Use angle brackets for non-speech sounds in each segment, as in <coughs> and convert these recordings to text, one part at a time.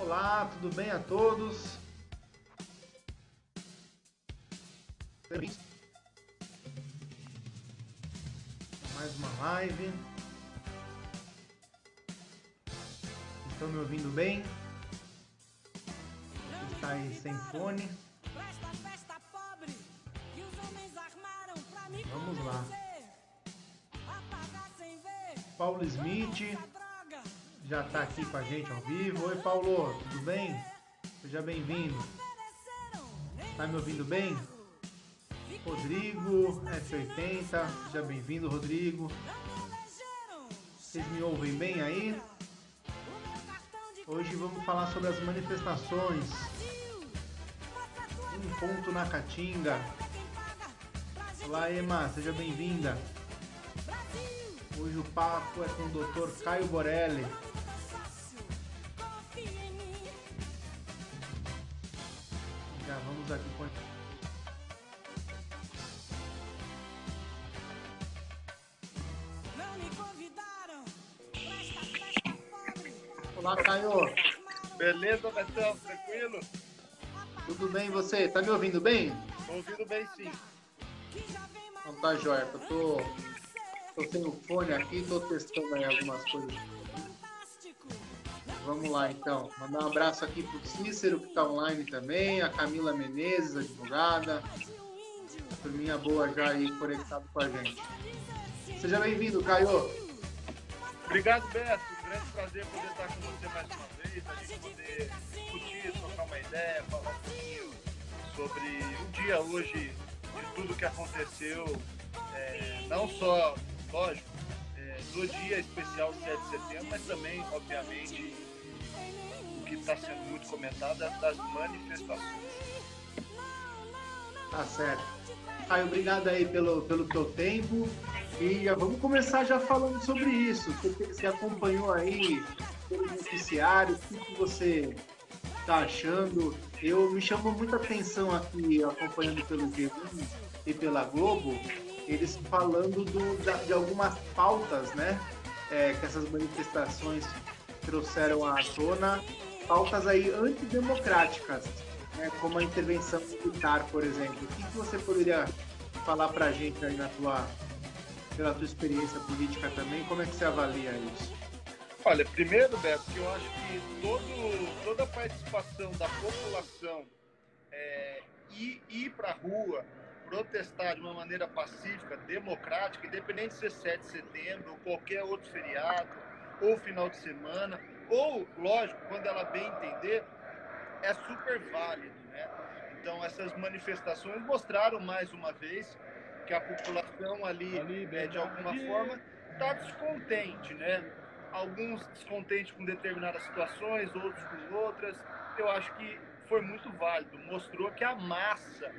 Olá, tudo bem a todos? Mais uma live. Estão me ouvindo bem? Está aí sem fone. Vamos lá. Paulo Smith já está aqui com a gente ao vivo. Oi, Paulo, tudo bem? Seja bem-vindo. Está me ouvindo bem? Rodrigo, F80, seja bem-vindo, Rodrigo. Vocês me ouvem bem aí? Hoje vamos falar sobre as manifestações. Um ponto na Caatinga. Olá, Ema, seja bem-vinda. Hoje o papo é com o Dr. Caio Borelli. Aqui com Olá, Caio. Beleza, Betão? Tranquilo? Tudo bem e você? Tá me ouvindo bem? Tô ouvindo bem sim. Então tá jóia. Eu tô, tô sem o fone aqui, tô testando aí algumas coisas. Vamos lá então. Mandar um abraço aqui pro Cícero que tá online também, a Camila Menezes, advogada. A turminha boa já aí conectado com a gente. Seja bem-vindo, Caio. Obrigado, Beto. Um grande prazer poder estar com você mais uma vez, a gente poder discutir, trocar uma ideia, falar um pouquinho sobre o dia hoje, de tudo que aconteceu, é, não só, lógico, é, no dia especial 7 de setembro, mas também, obviamente, o que está sendo muito comentado é das manifestações. Tá certo. Caio, obrigado aí pelo, pelo teu tempo. E vamos começar já falando sobre isso. Você, você acompanhou aí pelo noticiário, o que você está achando? Eu me chamou muita atenção aqui, acompanhando pelo G1 e pela Globo, eles falando do, da, de algumas pautas, né? É, que essas manifestações trouxeram à tona, pautas aí antidemocráticas, né? como a intervenção militar, por exemplo. O que, que você poderia falar para a gente aí na tua pela tua experiência política também, como é que você avalia isso? Olha, primeiro, Beto, que eu acho que todo, toda a participação da população é, ir, ir para a rua, protestar de uma maneira pacífica, democrática, independente de ser 7 de setembro ou qualquer outro feriado, ou final de semana, ou, lógico, quando ela bem entender, é super válido, né? Então, essas manifestações mostraram mais uma vez que a população ali, ali é, de alguma forma, está descontente, né? Alguns descontentes com determinadas situações, outros com outras. Eu acho que foi muito válido. Mostrou que a massa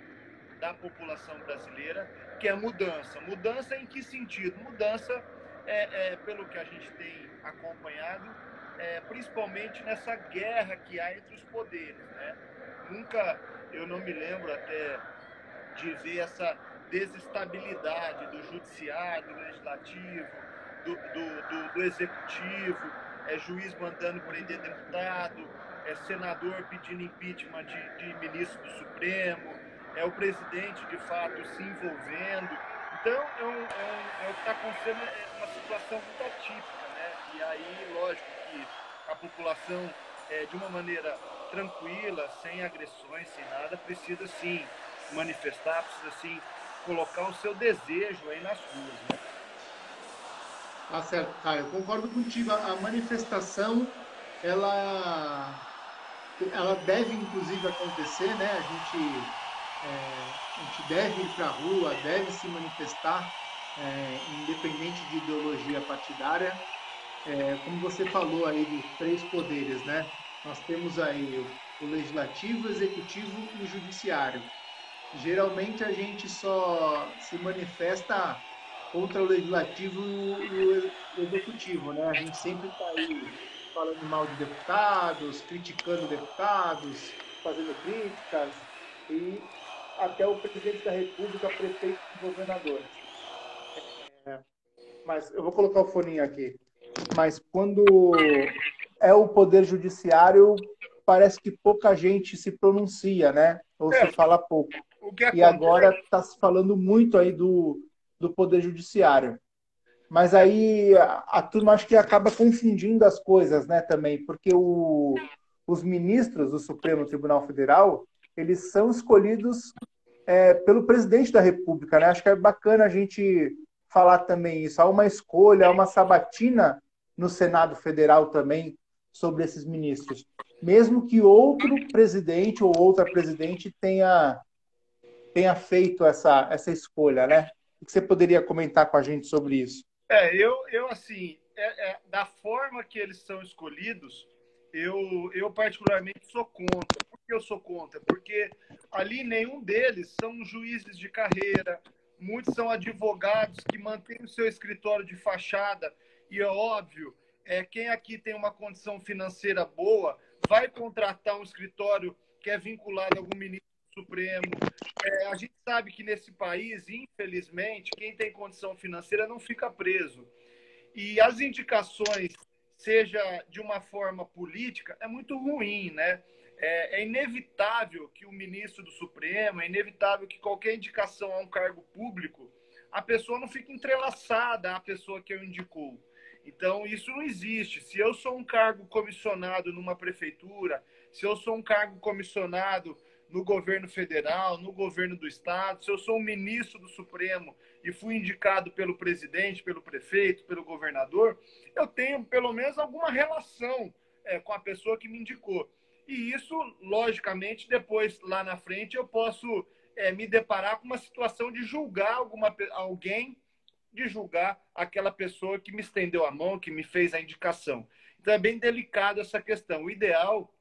da população brasileira quer mudança. Mudança em que sentido? Mudança, é, é pelo que a gente tem acompanhado, é, principalmente nessa guerra que há entre os poderes, né? Nunca, eu não me lembro até de ver essa desestabilidade do judiciário, do legislativo, do, do, do, do executivo, é juiz mandando prender deputado, é senador pedindo impeachment de, de ministro do Supremo, é o presidente de fato se envolvendo. Então é, é, é o que está acontecendo, é uma situação muito atípica? E aí, lógico que a população, é, de uma maneira tranquila, sem agressões, sem nada, precisa sim manifestar, precisa sim colocar o seu desejo aí nas ruas. Né? Tá certo, Caio. Concordo contigo. A manifestação, ela, ela deve inclusive acontecer, né? A gente, é, a gente deve ir para a rua, deve se manifestar, é, independente de ideologia partidária. É, como você falou aí dos três poderes, né? Nós temos aí o legislativo, o executivo e o judiciário geralmente a gente só se manifesta contra o legislativo e o executivo, né? A gente sempre está aí falando mal de deputados, criticando deputados, fazendo críticas e até o presidente da República, prefeito e governador. É, mas eu vou colocar o foninho aqui. Mas quando é o Poder Judiciário, parece que pouca gente se pronuncia, né? Ou é, se fala pouco. E agora está se falando muito aí do, do Poder Judiciário. Mas aí a, a turma acho que acaba confundindo as coisas, né, também, porque o, os ministros do Supremo Tribunal Federal, eles são escolhidos é, pelo presidente da República, né? Acho que é bacana a gente falar também isso. Há uma escolha, há uma sabatina no Senado Federal também sobre esses ministros. Mesmo que outro presidente ou outra presidente tenha, tenha feito essa, essa escolha, né? O que você poderia comentar com a gente sobre isso? É, eu, eu assim, é, é, da forma que eles são escolhidos, eu, eu particularmente sou contra. Por que eu sou contra? Porque ali nenhum deles são juízes de carreira, muitos são advogados que mantêm o seu escritório de fachada, e é óbvio, é, quem aqui tem uma condição financeira boa vai contratar um escritório que é vinculado a algum ministro Supremo. É, a gente sabe que nesse país, infelizmente, quem tem condição financeira não fica preso. E as indicações seja de uma forma política, é muito ruim, né? É, é, inevitável que o ministro do Supremo, é inevitável que qualquer indicação a um cargo público, a pessoa não fique entrelaçada à pessoa que eu indicou. Então, isso não existe. Se eu sou um cargo comissionado numa prefeitura, se eu sou um cargo comissionado no governo federal, no governo do estado, se eu sou um ministro do Supremo e fui indicado pelo presidente, pelo prefeito, pelo governador, eu tenho pelo menos alguma relação é, com a pessoa que me indicou. E isso, logicamente, depois lá na frente eu posso é, me deparar com uma situação de julgar alguma, alguém, de julgar aquela pessoa que me estendeu a mão, que me fez a indicação. Então é bem delicado essa questão. O ideal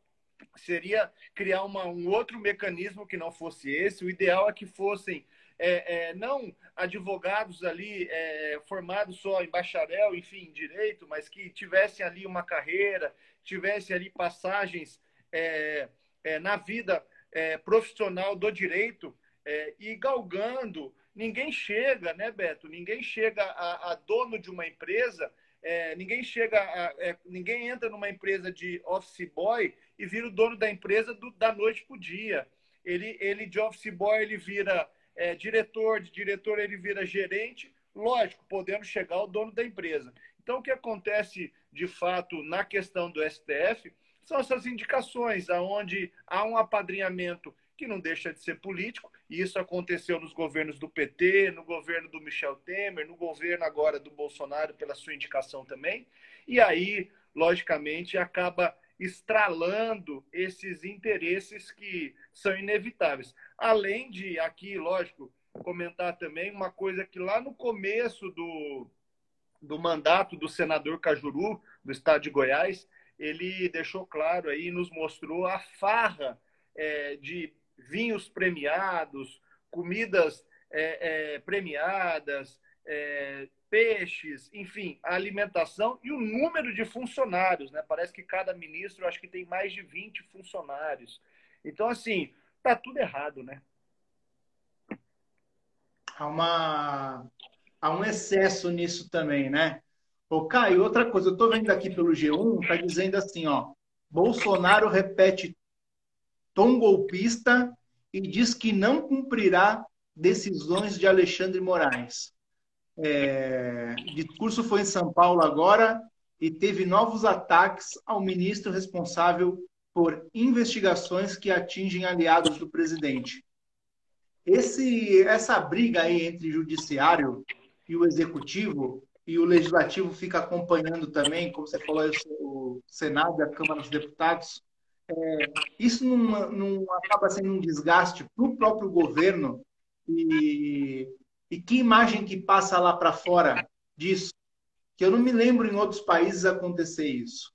seria criar uma, um outro mecanismo que não fosse esse. O ideal é que fossem é, é, não advogados ali é, formados só em bacharel, enfim, em direito, mas que tivessem ali uma carreira, tivessem ali passagens é, é, na vida é, profissional do direito e galgando. Ninguém chega, né, Beto? Ninguém chega a, a dono de uma empresa é, ninguém chega, a, é, ninguém entra numa empresa de office boy e vira o dono da empresa do, da noite para o dia. Ele, ele de office boy ele vira é, diretor, de diretor ele vira gerente, lógico, podendo chegar ao dono da empresa. Então, o que acontece de fato na questão do STF são essas indicações, aonde há um apadrinhamento que não deixa de ser político, e isso aconteceu nos governos do PT, no governo do Michel Temer, no governo agora do Bolsonaro, pela sua indicação também. E aí, logicamente, acaba estralando esses interesses que são inevitáveis. Além de aqui, lógico, comentar também uma coisa que lá no começo do, do mandato do senador Cajuru, do estado de Goiás, ele deixou claro aí, nos mostrou a farra é, de vinhos premiados, comidas é, é, premiadas, é, peixes, enfim, a alimentação e o número de funcionários, né? Parece que cada ministro, acho que tem mais de 20 funcionários. Então, assim, tá tudo errado, né? Há, uma... Há um excesso nisso também, né? Ô, Caio, outra coisa, eu estou vendo aqui pelo G1, tá dizendo assim, ó, Bolsonaro repete tom golpista e diz que não cumprirá decisões de Alexandre Moraes. É, discurso foi em São Paulo agora e teve novos ataques ao ministro responsável por investigações que atingem aliados do presidente. Esse, essa briga aí entre judiciário e o executivo e o legislativo fica acompanhando também, como você falou, o Senado e a Câmara dos Deputados. É, isso não, não acaba sendo um desgaste para o próprio governo e e que imagem que passa lá para fora disso? Que eu não me lembro em outros países acontecer isso.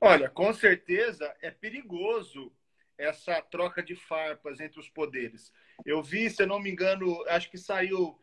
Olha, com certeza é perigoso essa troca de farpas entre os poderes. Eu vi, se eu não me engano, acho que saiu,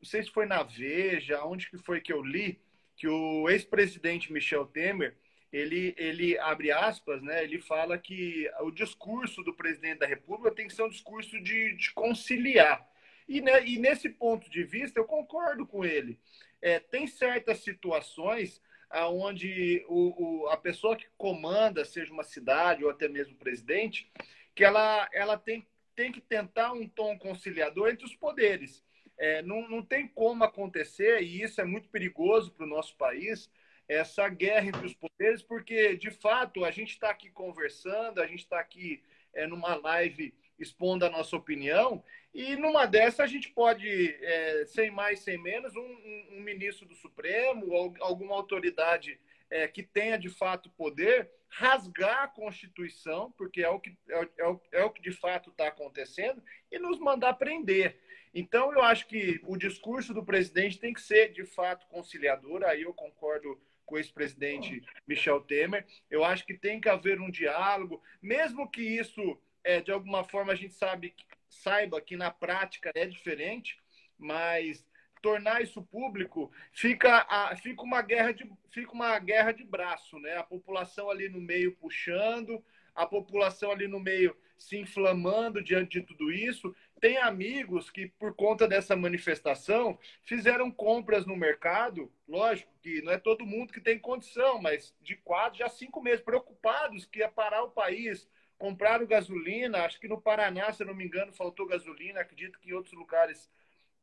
não sei se foi na Veja, onde que foi que eu li, que o ex-presidente Michel Temer, ele, ele abre aspas, né? Ele fala que o discurso do presidente da República tem que ser um discurso de, de conciliar. E, né, e nesse ponto de vista, eu concordo com ele. É, tem certas situações aonde o, o, a pessoa que comanda, seja uma cidade ou até mesmo o presidente, que ela, ela tem, tem que tentar um tom conciliador entre os poderes. É, não, não tem como acontecer, e isso é muito perigoso para o nosso país, essa guerra entre os poderes, porque, de fato, a gente está aqui conversando, a gente está aqui é, numa live expondo a nossa opinião, e numa dessa a gente pode, é, sem mais, sem menos, um, um, um, ministro do Supremo, ou alguma autoridade é, que tenha de fato poder, rasgar a Constituição, porque é o que, é, é o, é o que de fato está acontecendo, e nos mandar prender. Então, eu acho que o discurso do presidente tem que ser de fato conciliador, aí eu concordo com o ex-presidente Michel Temer. Eu acho que tem que haver um diálogo, mesmo que isso, é, de alguma forma, a gente sabe, saiba que na prática é diferente, mas tornar isso público fica, a, fica, uma guerra de, fica uma guerra de braço, né? A população ali no meio puxando, a população ali no meio se inflamando diante de tudo isso. Tem amigos que, por conta dessa manifestação, fizeram compras no mercado. Lógico que não é todo mundo que tem condição, mas de quatro, já cinco meses, preocupados que ia parar o país. Compraram gasolina, acho que no Paraná, se não me engano, faltou gasolina, acredito que em outros lugares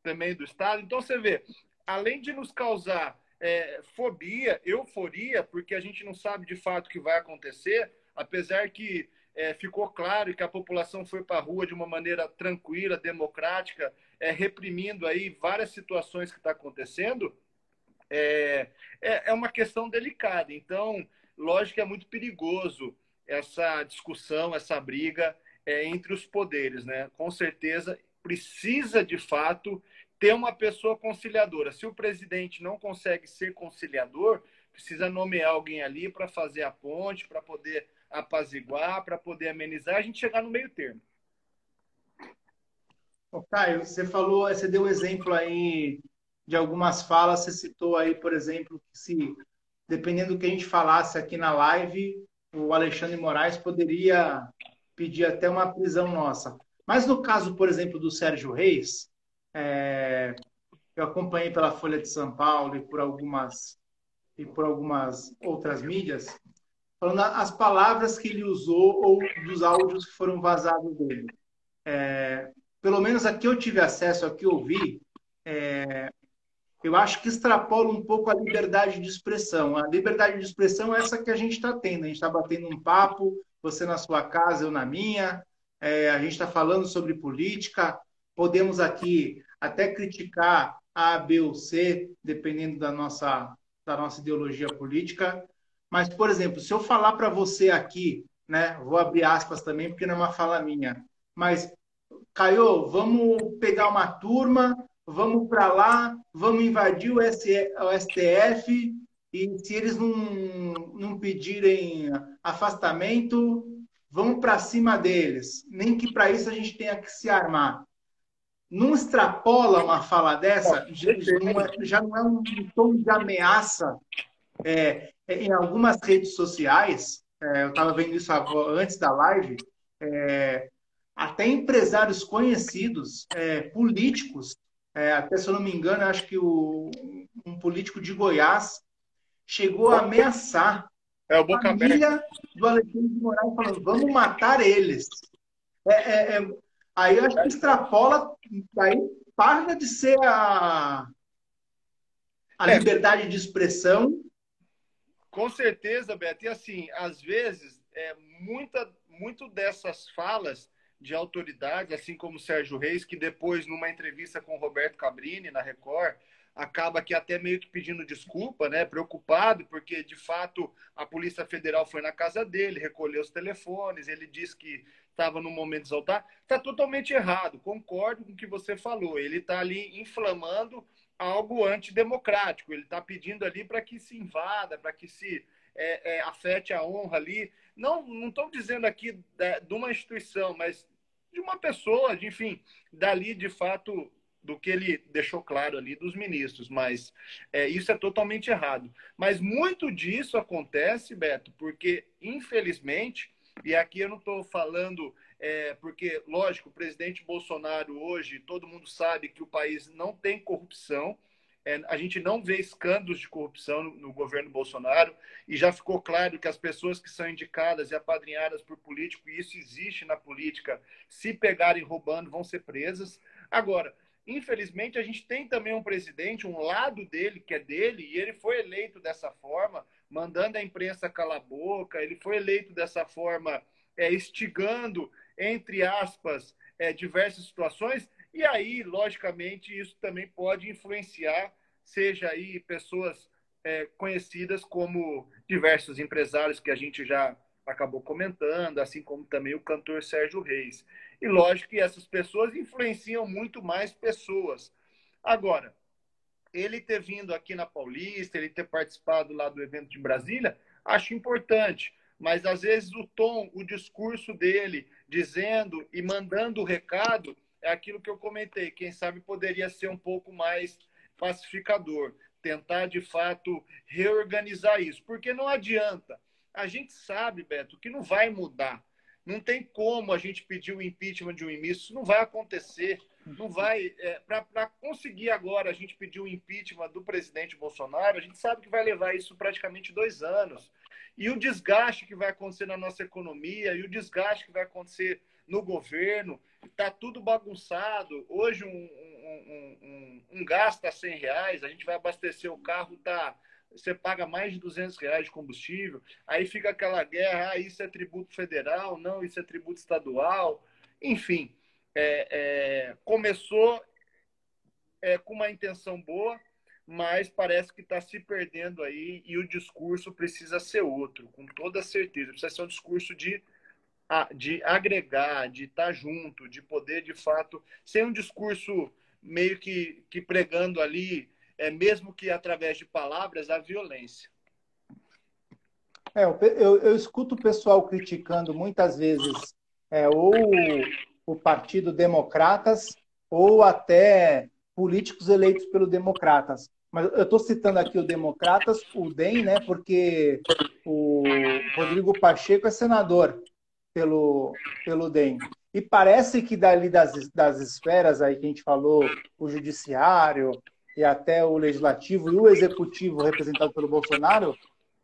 também do estado. Então, você vê, além de nos causar é, fobia, euforia, porque a gente não sabe de fato o que vai acontecer, apesar que é, ficou claro que a população foi para a rua de uma maneira tranquila, democrática, é, reprimindo aí várias situações que está acontecendo, é, é, é, uma questão delicada. Então, lógico que é muito perigoso essa discussão, essa briga é, entre os poderes, né? Com certeza precisa de fato ter uma pessoa conciliadora. Se o presidente não consegue ser conciliador, precisa nomear alguém ali para fazer a ponte, para poder apaziguar, para poder amenizar, a gente chegar no meio termo. Ô, Caio, você falou, você deu um exemplo aí de algumas falas, você citou aí, por exemplo, que se, dependendo do que a gente falasse aqui na live, o Alexandre Moraes poderia pedir até uma prisão nossa. Mas no caso, por exemplo, do Sérgio Reis, é, eu acompanhei pela Folha de São Paulo e por algumas e por algumas outras mídias, falando as palavras que ele usou ou dos áudios que foram vazados dele. É, pelo menos aqui eu tive acesso, aqui eu vi, é, eu acho que extrapola um pouco a liberdade de expressão. A liberdade de expressão é essa que a gente está tendo. A gente está batendo um papo, você na sua casa, eu na minha. É, a gente está falando sobre política. Podemos aqui até criticar A, B ou C, dependendo da nossa, da nossa ideologia política. Mas, por exemplo, se eu falar para você aqui, né, vou abrir aspas também, porque não é uma fala minha, mas, Caio, vamos pegar uma turma, vamos para lá, vamos invadir o, STF, e se eles não, não pedirem afastamento, vamos para cima deles. Nem que para isso a gente tenha que se armar. Não extrapola uma fala dessa? Já não é, já não é um tom de ameaça é, em algumas redes sociais, é, eu estava vendo isso antes da live, é, até empresários conhecidos, é, políticos, é, até se eu não me engano, acho que o, um político de Goiás chegou a ameaçar é, o a família do Alexandre de Moraes, falando, vamos matar eles. É, aí eu acho que extrapola, aí para de ser a, a liberdade de expressão com certeza, Beto. E assim, às vezes, é, muita, muito dessas falas de autoridade, assim como Sérgio Reis, que depois, numa entrevista com Roberto Cabrini na Record, acaba que até meio que pedindo desculpa, né? Preocupado, porque de fato a Polícia Federal foi na casa dele, recolheu os telefones, ele disse que estava no momento de exaltar. Está totalmente errado, concordo com o que você falou. Ele está ali inflamando algo antidemocrático. Ele está pedindo ali para que se invada, para que se é, é, afete a honra ali. Não estou dizendo aqui de, de, uma instituição, mas de uma pessoa, de, enfim, dali de fato do que ele deixou claro ali dos ministros. Mas é, isso é totalmente errado. Mas muito disso acontece, Beto, porque infelizmente, e aqui eu não estou falando é, porque, lógico, o presidente Bolsonaro hoje, todo mundo sabe que o país não tem corrupção. É, a gente não vê escândalos de corrupção no, no, governo Bolsonaro e já ficou claro que as pessoas que são indicadas e apadrinhadas por político, e isso existe na política, se pegarem roubando, vão ser presas. Agora, infelizmente, a gente tem também um presidente, um lado dele, que é dele, e ele foi eleito dessa forma, mandando a imprensa calar a boca, ele foi eleito dessa forma, é, estigando, entre aspas, é, diversas situações, e aí, logicamente, isso também pode influenciar seja aí pessoas é, conhecidas como diversos empresários que a gente já acabou comentando, assim como também o cantor Sérgio Reis. E lógico que essas pessoas influenciam muito mais pessoas. Agora, ele ter vindo aqui na Paulista, ele ter participado lá do evento de Brasília, acho importante. Mas às vezes o tom, o discurso dele, dizendo e mandando o recado, é aquilo que eu comentei. Quem sabe poderia ser um pouco mais pacificador, tentar de fato reorganizar isso, porque não adianta. A gente sabe, Beto, que não vai mudar. Não tem como a gente pedir o impeachment de um ministro, isso não vai acontecer. Não vai. É, Para conseguir agora a gente pedir o impeachment do presidente Bolsonaro, a gente sabe que vai levar isso praticamente dois anos. E o desgaste que vai acontecer na nossa economia, e o desgaste que vai acontecer no governo, está tudo bagunçado. Hoje um, um, um, um gasto a 100 reais, a gente vai abastecer o carro, tá, você paga mais de 200 reais de combustível, aí fica aquela guerra, ah, isso é tributo federal, não, isso é tributo estadual. Enfim, é, é, começou é, com uma intenção boa, mas parece que está se perdendo aí e o discurso precisa ser outro, com toda certeza. Precisa ser um discurso de de agregar, de estar junto, de poder de fato ser um discurso meio que, que pregando ali, é mesmo que através de palavras, a violência. É, eu, eu, eu escuto o pessoal criticando muitas vezes é, ou o Partido Democratas ou até políticos eleitos pelo Democratas. Mas eu estou citando aqui o Democratas, o DEM, né, porque o Rodrigo Pacheco é senador pelo, pelo DEM. E parece que dali das, das esferas aí que a gente falou, o judiciário e até o legislativo e o executivo representado pelo Bolsonaro,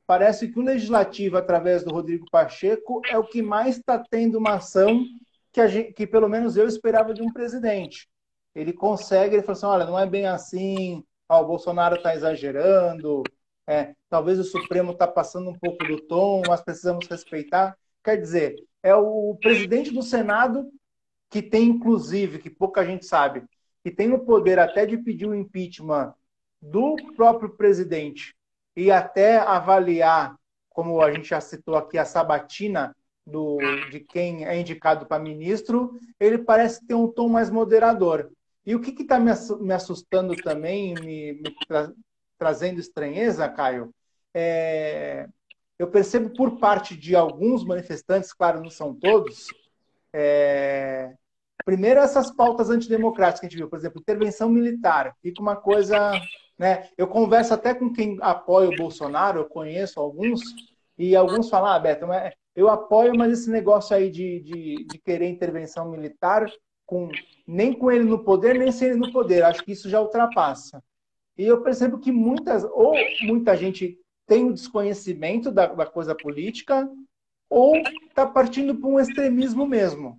parece que o legislativo, através do Rodrigo Pacheco, é o que mais está tendo uma ação que, gente, que pelo menos eu esperava de um presidente. Ele consegue, ele fala assim, olha, não é bem assim, ó, o Bolsonaro está exagerando, é, talvez o Supremo está passando um pouco do tom, mas precisamos respeitar. Quer dizer, é o presidente do Senado que tem, inclusive, que pouca gente sabe, que tem o poder até de pedir o impeachment do próprio presidente e até avaliar, como a gente já citou aqui, a sabatina do, de quem é indicado para ministro, ele parece ter um tom mais moderador. E o que está me assustando também, me, me tra trazendo estranheza, Caio, é eu percebo por parte de alguns manifestantes, claro, não são todos, é... primeiro essas pautas antidemocráticas que a gente viu, por exemplo, intervenção militar, fica uma coisa, né? Eu converso até com quem apoia o Bolsonaro, eu conheço alguns, e alguns falam, ah, Beto, eu apoio, mas esse negócio aí de, de, de querer intervenção militar, com, nem com ele no poder, nem sem ele no poder, acho que isso já ultrapassa. E eu percebo que muitas, ou muita gente tem o desconhecimento da, da coisa política ou está partindo para um extremismo mesmo.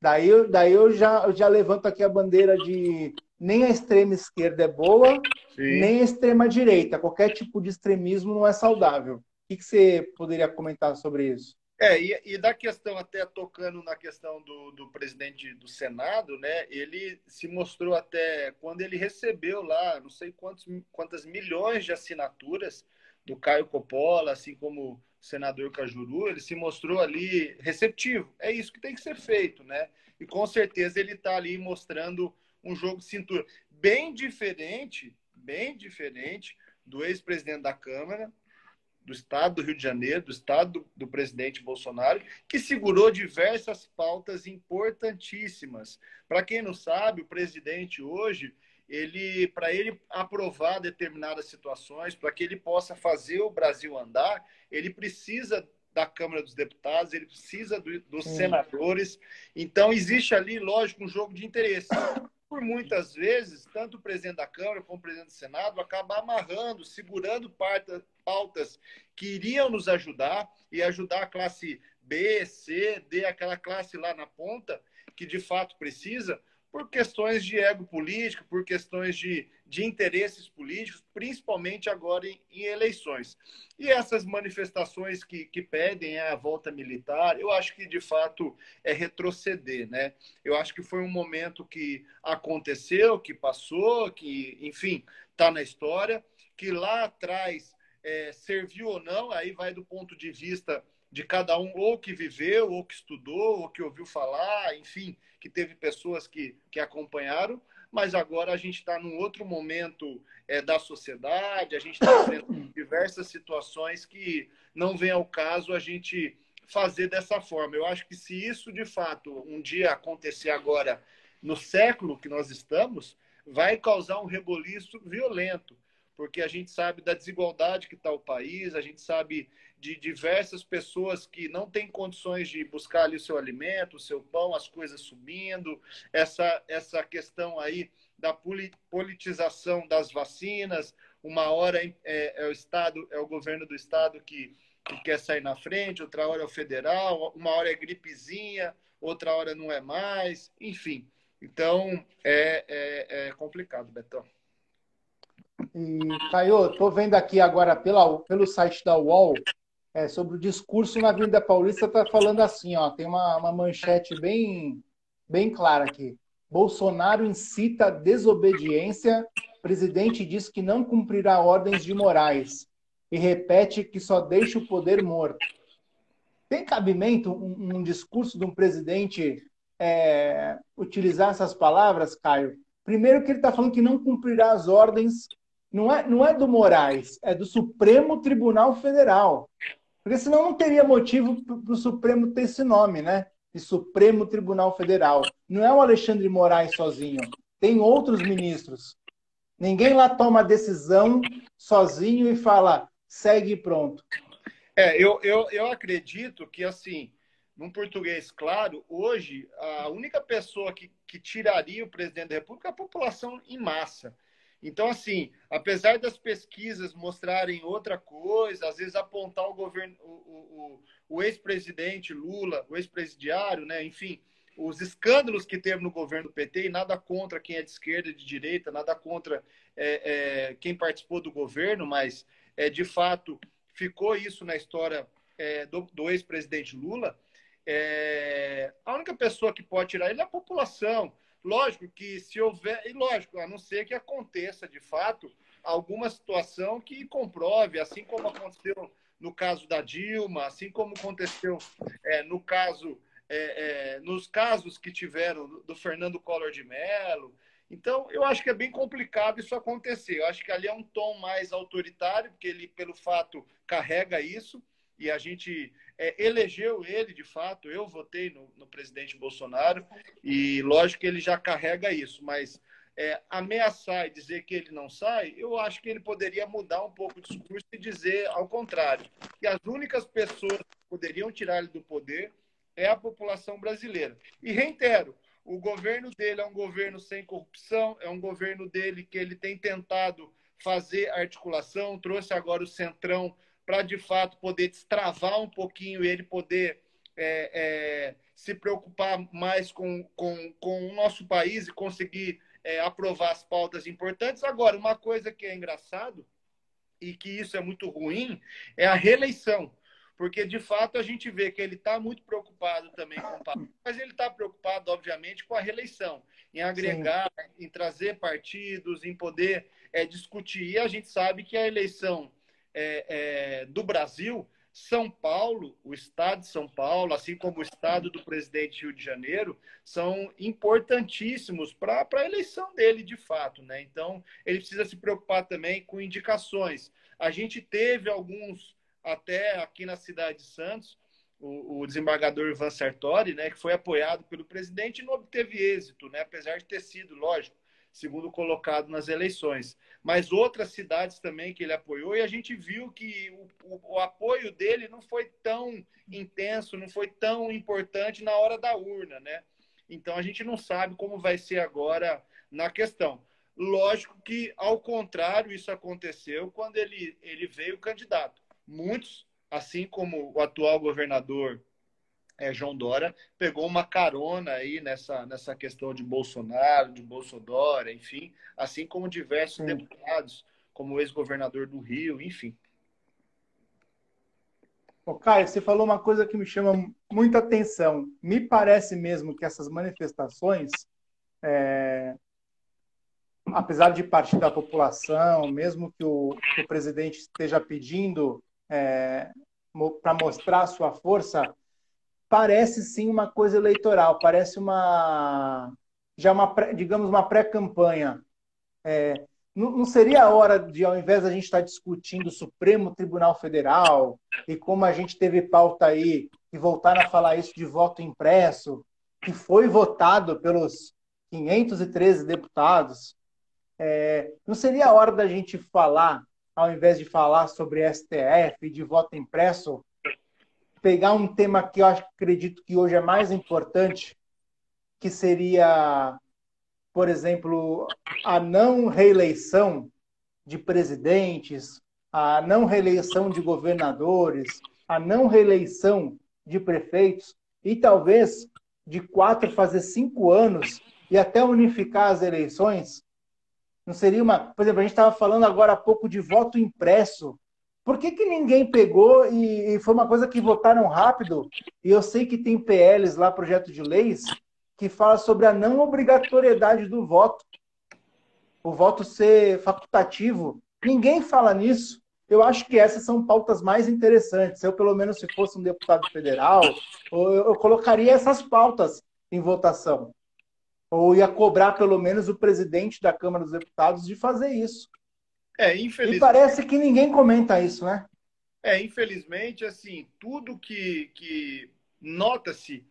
Daí, eu, daí eu, já, eu já levanto aqui a bandeira de nem a extrema esquerda é boa, Sim. nem a extrema direita. Qualquer tipo de extremismo não é saudável. O que, que você poderia comentar sobre isso? É, e, e, da questão, até tocando na questão do, do presidente do Senado, né? Ele se mostrou até quando ele recebeu lá, não sei quantos, quantas milhões de assinaturas do Caio Coppola, assim como o senador Cajuru, ele se mostrou ali receptivo. É isso que tem que ser feito, né? E com certeza ele está ali mostrando um jogo de cintura bem diferente, bem diferente do ex-presidente da Câmara, do Estado do Rio de Janeiro, do Estado do, do, presidente Bolsonaro, que segurou diversas pautas importantíssimas. Para quem não sabe, o presidente hoje ele para ele aprovar determinadas situações, para que ele possa fazer o Brasil andar, ele precisa da Câmara dos Deputados, ele precisa do, dos senadores. Então existe ali, lógico, um jogo de interesse. Por muitas vezes, tanto o presidente da Câmara como o presidente do Senado acaba amarrando, segurando pautas que iriam nos ajudar e ajudar a classe B, C, D, aquela classe lá na ponta, que de fato precisa, por questões de ego político, por questões de, de interesses políticos, principalmente agora em, em eleições. E essas manifestações que, que pedem a volta militar, eu acho que de fato é retroceder, né? Eu acho que foi um momento que aconteceu, que passou, que, enfim, está na história, que lá atrás é, serviu ou não, aí vai do ponto de vista de cada um, ou que viveu, ou que estudou, ou que ouviu falar, enfim, que teve pessoas que, que acompanharam, mas agora a gente está num outro momento é, da sociedade, a gente está vendo <coughs> diversas situações que não vem ao caso a gente fazer dessa forma. Eu acho que se isso de fato um dia acontecer agora no século que nós estamos, vai causar um reboliço violento, porque a gente sabe da desigualdade que está o país, a gente sabe de diversas pessoas que não têm condições de buscar ali o seu alimento, o seu pão, as coisas subindo, essa, essa questão aí da politização das vacinas, uma hora é, é o Estado, é o governo do Estado que, que quer sair na frente, outra hora é o federal, uma hora é gripezinha, outra hora não é mais, enfim. Então, é, é, é complicado, Betão. E, Caio, estou vendo aqui agora pela, pelo site da UOL é, sobre o discurso na Avenida Paulista, está falando assim, ó, tem uma, uma manchete bem, bem clara aqui. Bolsonaro incita desobediência, presidente diz que não cumprirá ordens de Moraes e repete que só deixa o poder morto. Tem cabimento um, um discurso de um presidente é, utilizar essas palavras, Caio? Primeiro que ele está falando que não cumprirá as ordens, não é, não é do Moraes, é do Supremo Tribunal Federal. Porque senão não teria motivo para o Supremo ter esse nome, né? De Supremo Tribunal Federal. Não é o Alexandre Moraes sozinho. Tem outros ministros. Ninguém lá toma decisão sozinho e fala, segue pronto. É, eu, eu, eu acredito que, assim, num português claro, hoje, a única pessoa que, que tiraria o presidente da República é a população em massa. Então, assim, apesar das pesquisas mostrarem outra coisa, às vezes apontar o governo, o, o, o ex-presidente Lula, o ex-presidiário, né, enfim, os escândalos que teve no governo do PT, e nada contra quem é de esquerda, de direita, nada contra é, é, quem participou do governo, mas é, de fato ficou isso na história é, do, do ex-presidente Lula. É, a única pessoa que pode tirar ele é a população. Lógico que se houver, e lógico, a não ser que aconteça de fato alguma situação que comprove, assim como aconteceu no caso da Dilma, assim como aconteceu é, no caso, é, é, nos casos que tiveram do Fernando Collor de Mello. Então, eu acho que é bem complicado isso acontecer. Eu acho que ali é um tom mais autoritário, porque ele, pelo fato, carrega isso e a gente é, elegeu ele de fato. Eu votei no, no, presidente Bolsonaro e lógico que ele já carrega isso, mas é, ameaçar e dizer que ele não sai, eu acho que ele poderia mudar um pouco o discurso e dizer ao contrário, que as únicas pessoas que poderiam tirar ele do poder é a população brasileira. E reitero, o governo dele é um governo sem corrupção, é um governo dele que ele tem tentado fazer articulação, trouxe agora o Centrão para de fato poder destravar um pouquinho e ele poder é, é, se preocupar mais com, com, com o nosso país e conseguir é, aprovar as pautas importantes. Agora, uma coisa que é engraçado e que isso é muito ruim é a reeleição. Porque, de fato, a gente vê que ele está muito preocupado também com o país, mas ele está preocupado, obviamente, com a reeleição, em agregar, Sim. em trazer partidos, em poder é, discutir. E a gente sabe que a eleição é, é, do Brasil, São Paulo, o estado de São Paulo, assim como o estado do presidente Rio de Janeiro, são importantíssimos para a eleição dele, de fato. Né? Então, ele precisa se preocupar também com indicações. A gente teve alguns, até aqui na cidade de Santos, o, o desembargador Ivan Sartori, né, que foi apoiado pelo presidente e não obteve êxito, né, apesar de ter sido, lógico, segundo colocado nas eleições. Mas outras cidades também que ele apoiou, e a gente viu que o, o, o, apoio dele não foi tão intenso, não foi tão importante na hora da urna, né? Então a gente não sabe como vai ser agora na questão. Lógico que, ao contrário, isso aconteceu quando ele, ele veio candidato. Muitos, assim como o atual governador é, João Dória, pegou uma carona aí nessa, nessa questão de Bolsonaro, de Bolsonaro, enfim, assim como diversos Sim. deputados, como o ex-governador do Rio, enfim. Ô, Caio, você falou uma coisa que me chama muita atenção. Me parece mesmo que essas manifestações é, apesar de partir da população, mesmo que o, que o presidente esteja pedindo é, para mostrar sua força, parece sim uma coisa eleitoral, parece uma já uma digamos uma pré-campanha. É, não, seria a hora de, ao invés da gente estar discutindo o Supremo Tribunal Federal e como a gente teve pauta aí e voltar a falar isso de voto impresso, que foi votado pelos 513 deputados, é, não seria a hora da gente falar, ao invés de falar sobre STF de voto impresso, pegar um tema que eu acredito que hoje é mais importante, que seria, por exemplo, a não reeleição de presidentes, a não reeleição de governadores, a não reeleição de prefeitos, e talvez de quatro fazer cinco anos e até unificar as eleições, não seria uma. Por exemplo, a gente estava falando agora há pouco de voto impresso. Por que, que ninguém pegou e, e foi uma coisa que votaram rápido? E eu sei que tem PLs lá, projeto de leis, que fala sobre a não obrigatoriedade do voto. O voto ser facultativo. Ninguém fala nisso. Eu acho que essas são pautas mais interessantes. Eu, pelo menos, se fosse um deputado federal, eu, colocaria essas pautas em votação ou ia cobrar pelo menos o presidente da Câmara dos Deputados de fazer isso. É, infelizmente. E parece que ninguém comenta isso, né? É, infelizmente, assim, tudo que, que nota-se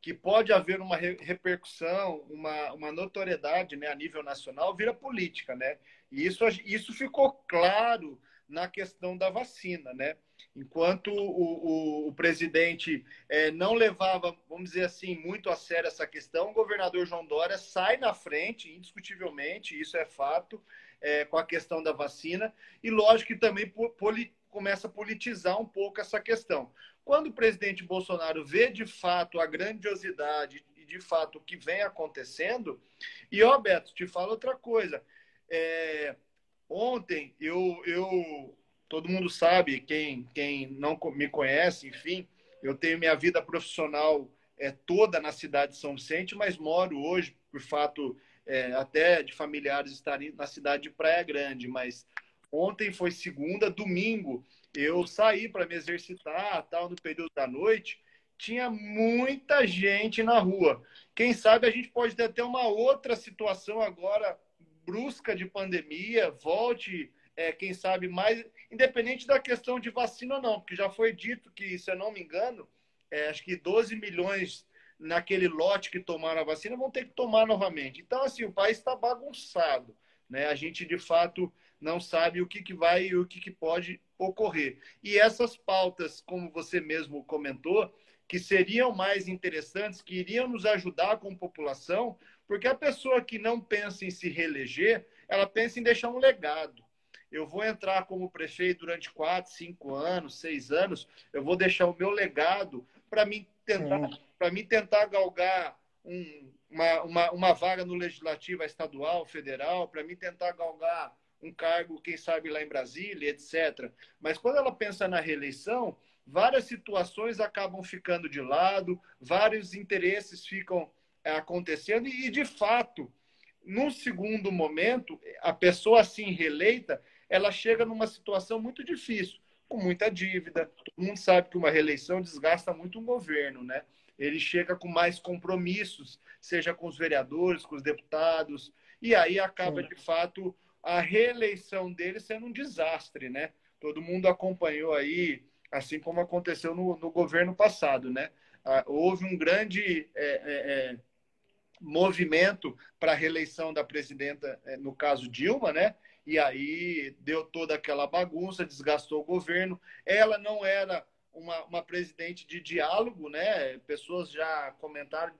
que pode haver uma repercussão, uma, uma notoriedade né, a nível nacional, vira política, né? E isso, isso ficou claro na questão da vacina, né? Enquanto o, o, o presidente é, não levava, vamos dizer assim, muito a sério essa questão, o governador João Dória sai na frente, indiscutivelmente, isso é fato, é, com a questão da vacina, e lógico que também poli, começa a politizar um pouco essa questão. Quando o presidente Bolsonaro vê de fato a grandiosidade e de fato o que vem acontecendo, e ó, Beto, te falo outra coisa. É, ontem eu, eu todo mundo sabe, quem, quem não me conhece, enfim, eu tenho minha vida profissional é, toda na cidade de São Vicente, mas moro hoje, por fato é, até de familiares estarem na cidade de Praia Grande. Mas ontem foi segunda, domingo, eu saí para me exercitar, tal, no período da noite, tinha muita gente na rua. Quem sabe a gente pode ter até uma outra situação agora brusca de pandemia, volte, é, quem sabe, mais independente da questão de vacina ou não, porque já foi dito que, se eu não me engano, é, acho que 12 milhões naquele lote que tomaram a vacina vão ter que tomar novamente. Então, assim, o país está bagunçado. Né? A gente, de fato, não sabe o que, que vai e o que, que pode ocorrer. E essas pautas, como você mesmo comentou, que seriam mais interessantes, que iriam nos ajudar como população, porque a pessoa que não pensa em se reeleger, ela pensa em deixar um legado eu vou entrar como prefeito durante quatro, cinco anos, seis anos, eu vou deixar o meu legado para mim tentar, para mim tentar galgar um, uma, uma, uma vaga no legislativo estadual, federal, para mim tentar galgar um cargo, quem sabe lá em Brasília, etc. Mas quando ela pensa na reeleição, várias situações acabam ficando de lado, vários interesses ficam é, acontecendo e, de fato, num segundo momento, a pessoa assim reeleita, ela chega numa situação muito difícil, com muita dívida. Todo mundo sabe que uma reeleição desgasta muito um governo, né? Ele chega com mais compromissos, seja com os vereadores, com os deputados, e aí acaba, de fato, a reeleição dele sendo um desastre, né? Todo mundo acompanhou aí, assim como aconteceu no, no governo passado, né? Ah, houve um grande é, é, é movimento para a reeleição da presidenta, é, no caso Dilma, né? E aí deu toda aquela bagunça, desgastou o governo. Ela não era uma, uma presidente de diálogo, né? Pessoas já comentaram,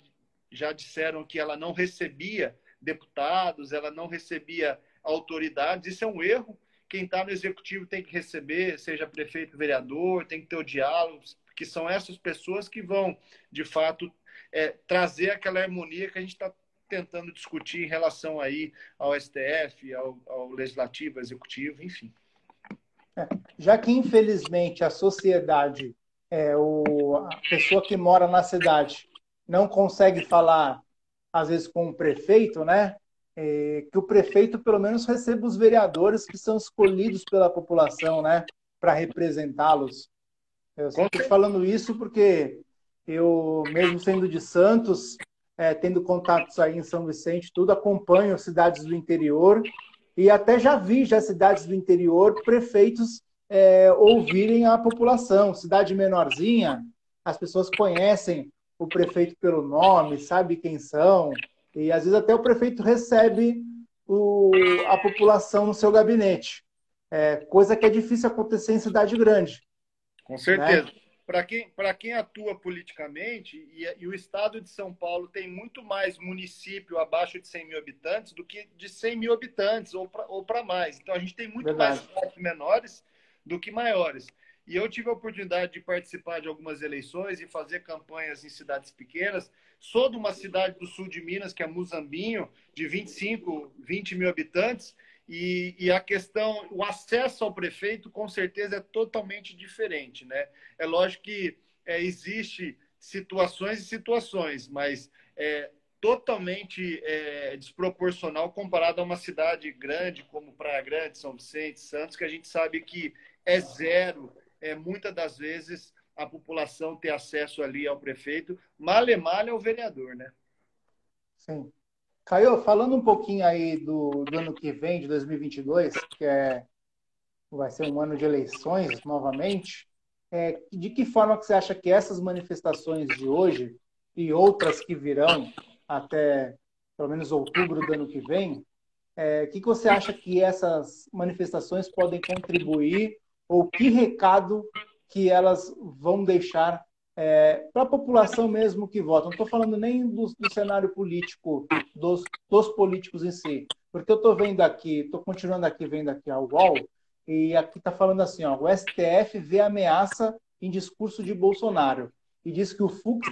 já disseram que ela não recebia deputados, ela não recebia autoridades. Isso é um erro. Quem está no executivo tem que receber, seja prefeito, vereador, tem que ter o diálogo, que são essas pessoas que vão, de fato, é, trazer aquela harmonia que a gente está tentando discutir em relação aí ao STF, ao, ao Legislativo, Executivo, enfim. É, já que, infelizmente, a sociedade, é, o, a pessoa que mora na cidade, não consegue falar, às vezes, com o prefeito, né? É, que o prefeito, pelo menos, receba os vereadores que são escolhidos pela população, né? Para representá-los. Eu estou falando isso porque eu, mesmo sendo de Santos, é, tendo contatos aí em São Vicente, tudo, acompanho cidades do interior e até já vi já cidades do interior prefeitos é, ouvirem a população. Cidade menorzinha, as pessoas conhecem o prefeito pelo nome, sabe quem são, e às vezes até o prefeito recebe o, a população no seu gabinete. É, coisa que é difícil acontecer em cidade grande. Com certeza. Né? Para quem, quem atua politicamente, e, e, o estado de São Paulo tem muito mais município abaixo de 100 mil habitantes do que de 100 mil habitantes ou para mais. Então, a gente tem muito Verdade. mais cidades menores do que maiores. E eu tive a oportunidade de participar de algumas eleições e fazer campanhas em cidades pequenas. Sou de uma cidade do sul de Minas, que é Muzambinho, de 25, 20 mil habitantes, e, e, a questão, o acesso ao prefeito, com certeza, é totalmente diferente. Né? É lógico que é, existe situações e situações, mas é totalmente é, desproporcional comparado a uma cidade grande como Praia Grande, São Vicente, Santos, que a gente sabe que é zero, é, muitas das vezes a população ter acesso ali ao prefeito, mal e mal é o vereador, né? Sim. Caio, falando um pouquinho aí do, do, ano que vem, de 2022, que é, vai ser um ano de eleições novamente, é, de que forma que você acha que essas manifestações de hoje e outras que virão até pelo menos outubro do ano que vem, é, que, que você acha que essas manifestações podem contribuir ou que recado que elas vão deixar é, para a população mesmo que vota. Não estou falando nem do, do cenário político, dos, dos, políticos em si, porque eu estou vendo aqui, estou continuando aqui vendo aqui a UOL, e aqui está falando assim, ó, o STF vê ameaça em discurso de Bolsonaro e diz que o Fux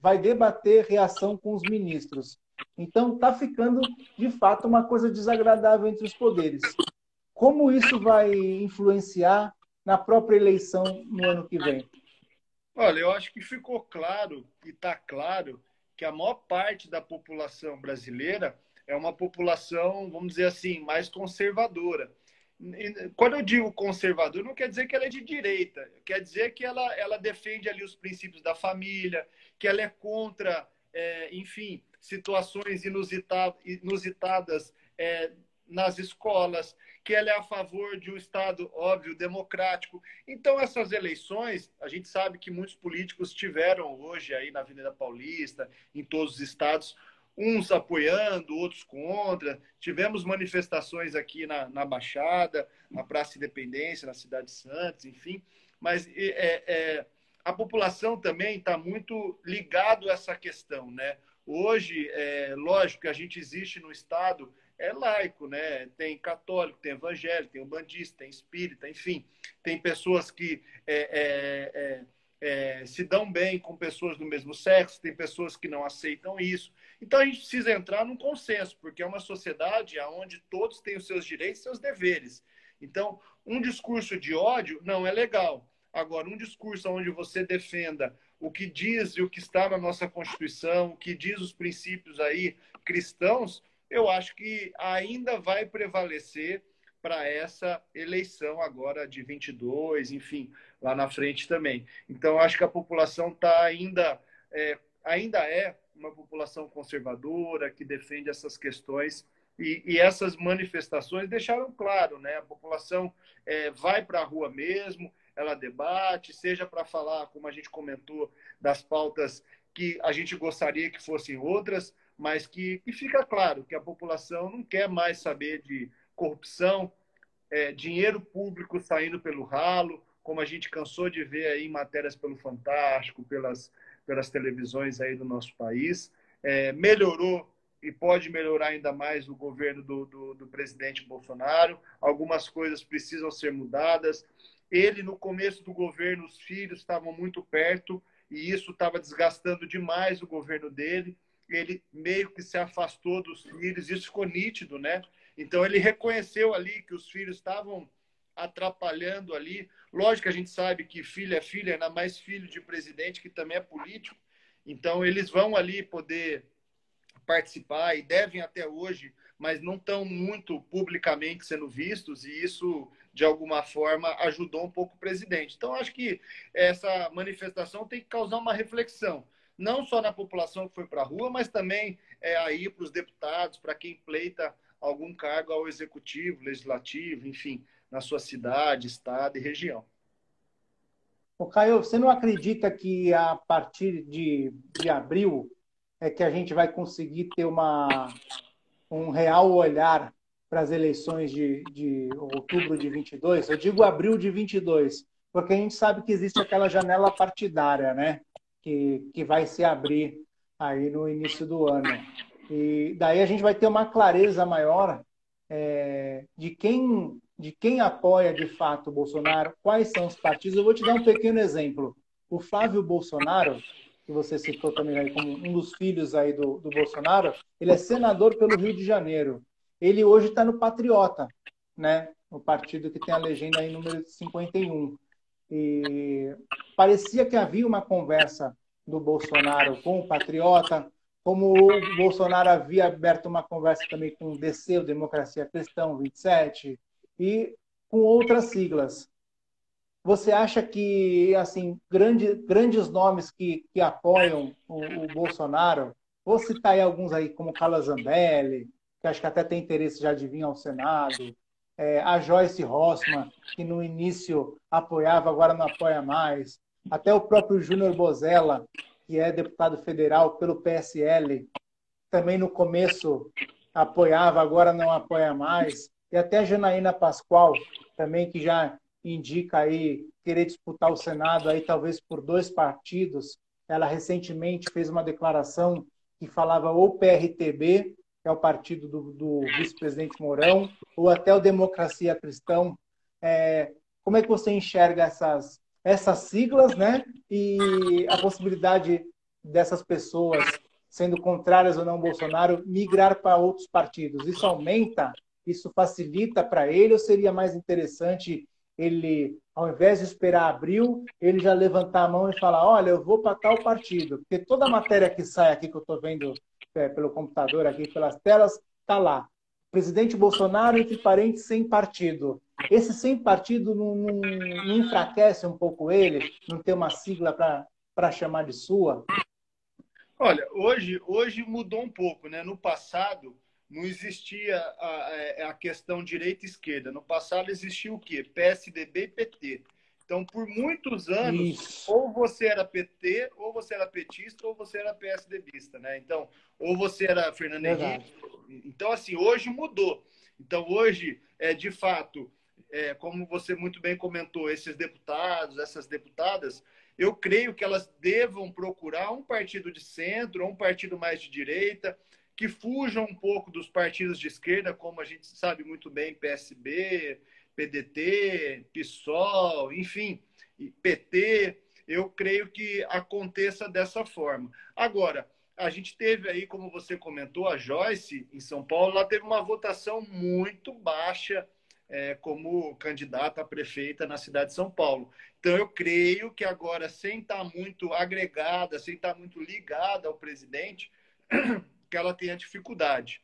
vai debater reação com os ministros. Então está ficando de fato uma coisa desagradável entre os poderes. Como isso vai influenciar na própria eleição no ano que vem? Olha, eu acho que ficou claro e está claro que a maior parte da população brasileira é uma população, vamos dizer assim, mais conservadora. Quando eu digo conservador, não quer dizer que ela é de direita, quer dizer que ela, ela defende ali os princípios da família, que ela é contra, é, enfim, situações inusitadas, inusitadas é, nas escolas, que ela é a favor de um Estado, óbvio, democrático. Então, essas eleições, a gente sabe que muitos políticos tiveram hoje aí na Avenida Paulista, em todos os estados, uns apoiando, outros contra. Tivemos manifestações aqui na, na Baixada, na Praça Independência, na Cidade de Santos, enfim. Mas é, é, a população também está muito ligado a essa questão, né? Hoje, é lógico que a gente existe no Estado é laico, né? Tem católico, tem evangélico, tem umbandista, tem espírita, enfim, tem pessoas que é, é, é, é, se dão bem com pessoas do mesmo sexo, tem pessoas que não aceitam isso. Então a gente precisa entrar num consenso, porque é uma sociedade onde todos têm os seus direitos e seus deveres. Então, um discurso de ódio não é legal. Agora, um discurso onde você defenda o que diz e o que está na nossa Constituição, o que diz os princípios aí cristãos, eu acho que ainda vai prevalecer para essa eleição agora de 22, enfim, lá na frente também. Então, acho que a população está ainda, é, ainda é uma população conservadora que defende essas questões e, e essas manifestações deixaram claro, né? A população é, vai para a rua mesmo, ela debate, seja para falar, como a gente comentou, das pautas que a gente gostaria que fossem outras, mas que, que fica claro que a população não quer mais saber de corrupção, é, dinheiro público saindo pelo ralo, como a gente cansou de ver aí em matérias pelo Fantástico, pelas, pelas televisões aí do nosso país. É, melhorou e pode melhorar ainda mais o governo do, do, do presidente Bolsonaro. Algumas coisas precisam ser mudadas. Ele, no começo do governo, os filhos estavam muito perto e isso estava desgastando demais o governo dele. Ele meio que se afastou dos filhos, isso ficou nítido, né? Então ele reconheceu ali que os filhos estavam atrapalhando ali. Lógico que a gente sabe que filho é filho, ainda mais filho de presidente que também é político. Então eles vão ali poder participar e devem até hoje, mas não estão muito publicamente sendo vistos e isso de alguma forma ajudou um pouco o presidente. Então acho que essa manifestação tem que causar uma reflexão, não só na população que foi para a rua, mas também é, aí para os deputados, para quem pleita algum cargo ao executivo, legislativo, enfim, na sua cidade, estado e região. O Caio, você não acredita que a partir de, de abril é que a gente vai conseguir ter uma, um real olhar para as eleições de, de outubro de 22? Eu digo abril de 22, porque a gente sabe que existe aquela janela partidária, né? Que, que vai se abrir aí no início do ano. E daí a gente vai ter uma clareza maior é, de quem de quem apoia de fato o Bolsonaro, quais são os partidos. Eu vou te dar um pequeno exemplo. O Flávio Bolsonaro, que você citou também aí como um dos filhos aí do, do Bolsonaro, ele é senador pelo Rio de Janeiro. Ele hoje está no Patriota, né? O partido que tem a legenda aí número 51. E parecia que havia uma conversa do Bolsonaro com o Patriota, como o Bolsonaro havia aberto uma conversa também com o DC, o Democracia Cristão 27, e com outras siglas. Você acha que, assim, grande, grandes nomes que, que apoiam o, o Bolsonaro, vou citar aí alguns aí, como Carla Zambelli, que acho que até tem interesse já de vir ao Senado, é, a Joyce Rossmann, que no início apoiava, agora não apoia mais, até o próprio Júnior Bozella, que é deputado federal pelo PSL, também no começo apoiava, agora não apoia mais, e até a Janaína Pascoal, também que já indica aí querer disputar o Senado aí talvez por dois partidos. Ela recentemente fez uma declaração que falava ou PRTB, que é o partido do, do vice-presidente Mourão, ou até o Democracia Cristão. É, como é que você enxerga essas, essas siglas, né? E a possibilidade dessas pessoas, sendo contrárias ou não ao Bolsonaro, migrar para outros partidos? Isso aumenta? Isso facilita para ele ou seria mais interessante ele, ao invés de esperar abril, ele já levantar a mão e falar: Olha, eu vou para tal partido. Porque toda a matéria que sai aqui, que eu estou vendo pelo computador, aqui pelas telas, está lá. Presidente Bolsonaro entre parentes sem partido. Esse sem partido não, não, não enfraquece um pouco ele? Não tem uma sigla para chamar de sua? Olha, hoje, hoje mudou um pouco, né? No passado, não existia a, é, a questão direita esquerda. No passado existia o quê? PSDB e PT. Então, por muitos anos, Isso. ou você era PT, ou você era petista, ou você era PSDBista, né? Então, ou você era Fernando Henrique. Então, assim, hoje mudou. Então, hoje, é, de fato, é, como você muito bem comentou, esses deputados, essas deputadas, eu creio que elas devam procurar um partido de centro, ou um partido mais de direita, que fujam um pouco dos partidos de esquerda, como a gente sabe muito bem, PSB, PDT, PSOL, enfim, PT. Eu creio que aconteça dessa forma. Agora, a gente teve aí, como você comentou, a Joyce em São Paulo, ela teve uma votação muito baixa é, como candidata a prefeita na cidade de São Paulo. Então, eu creio que agora, sem estar muito agregada, sem estar muito ligada ao presidente, <clears throat> que ela tenha dificuldade.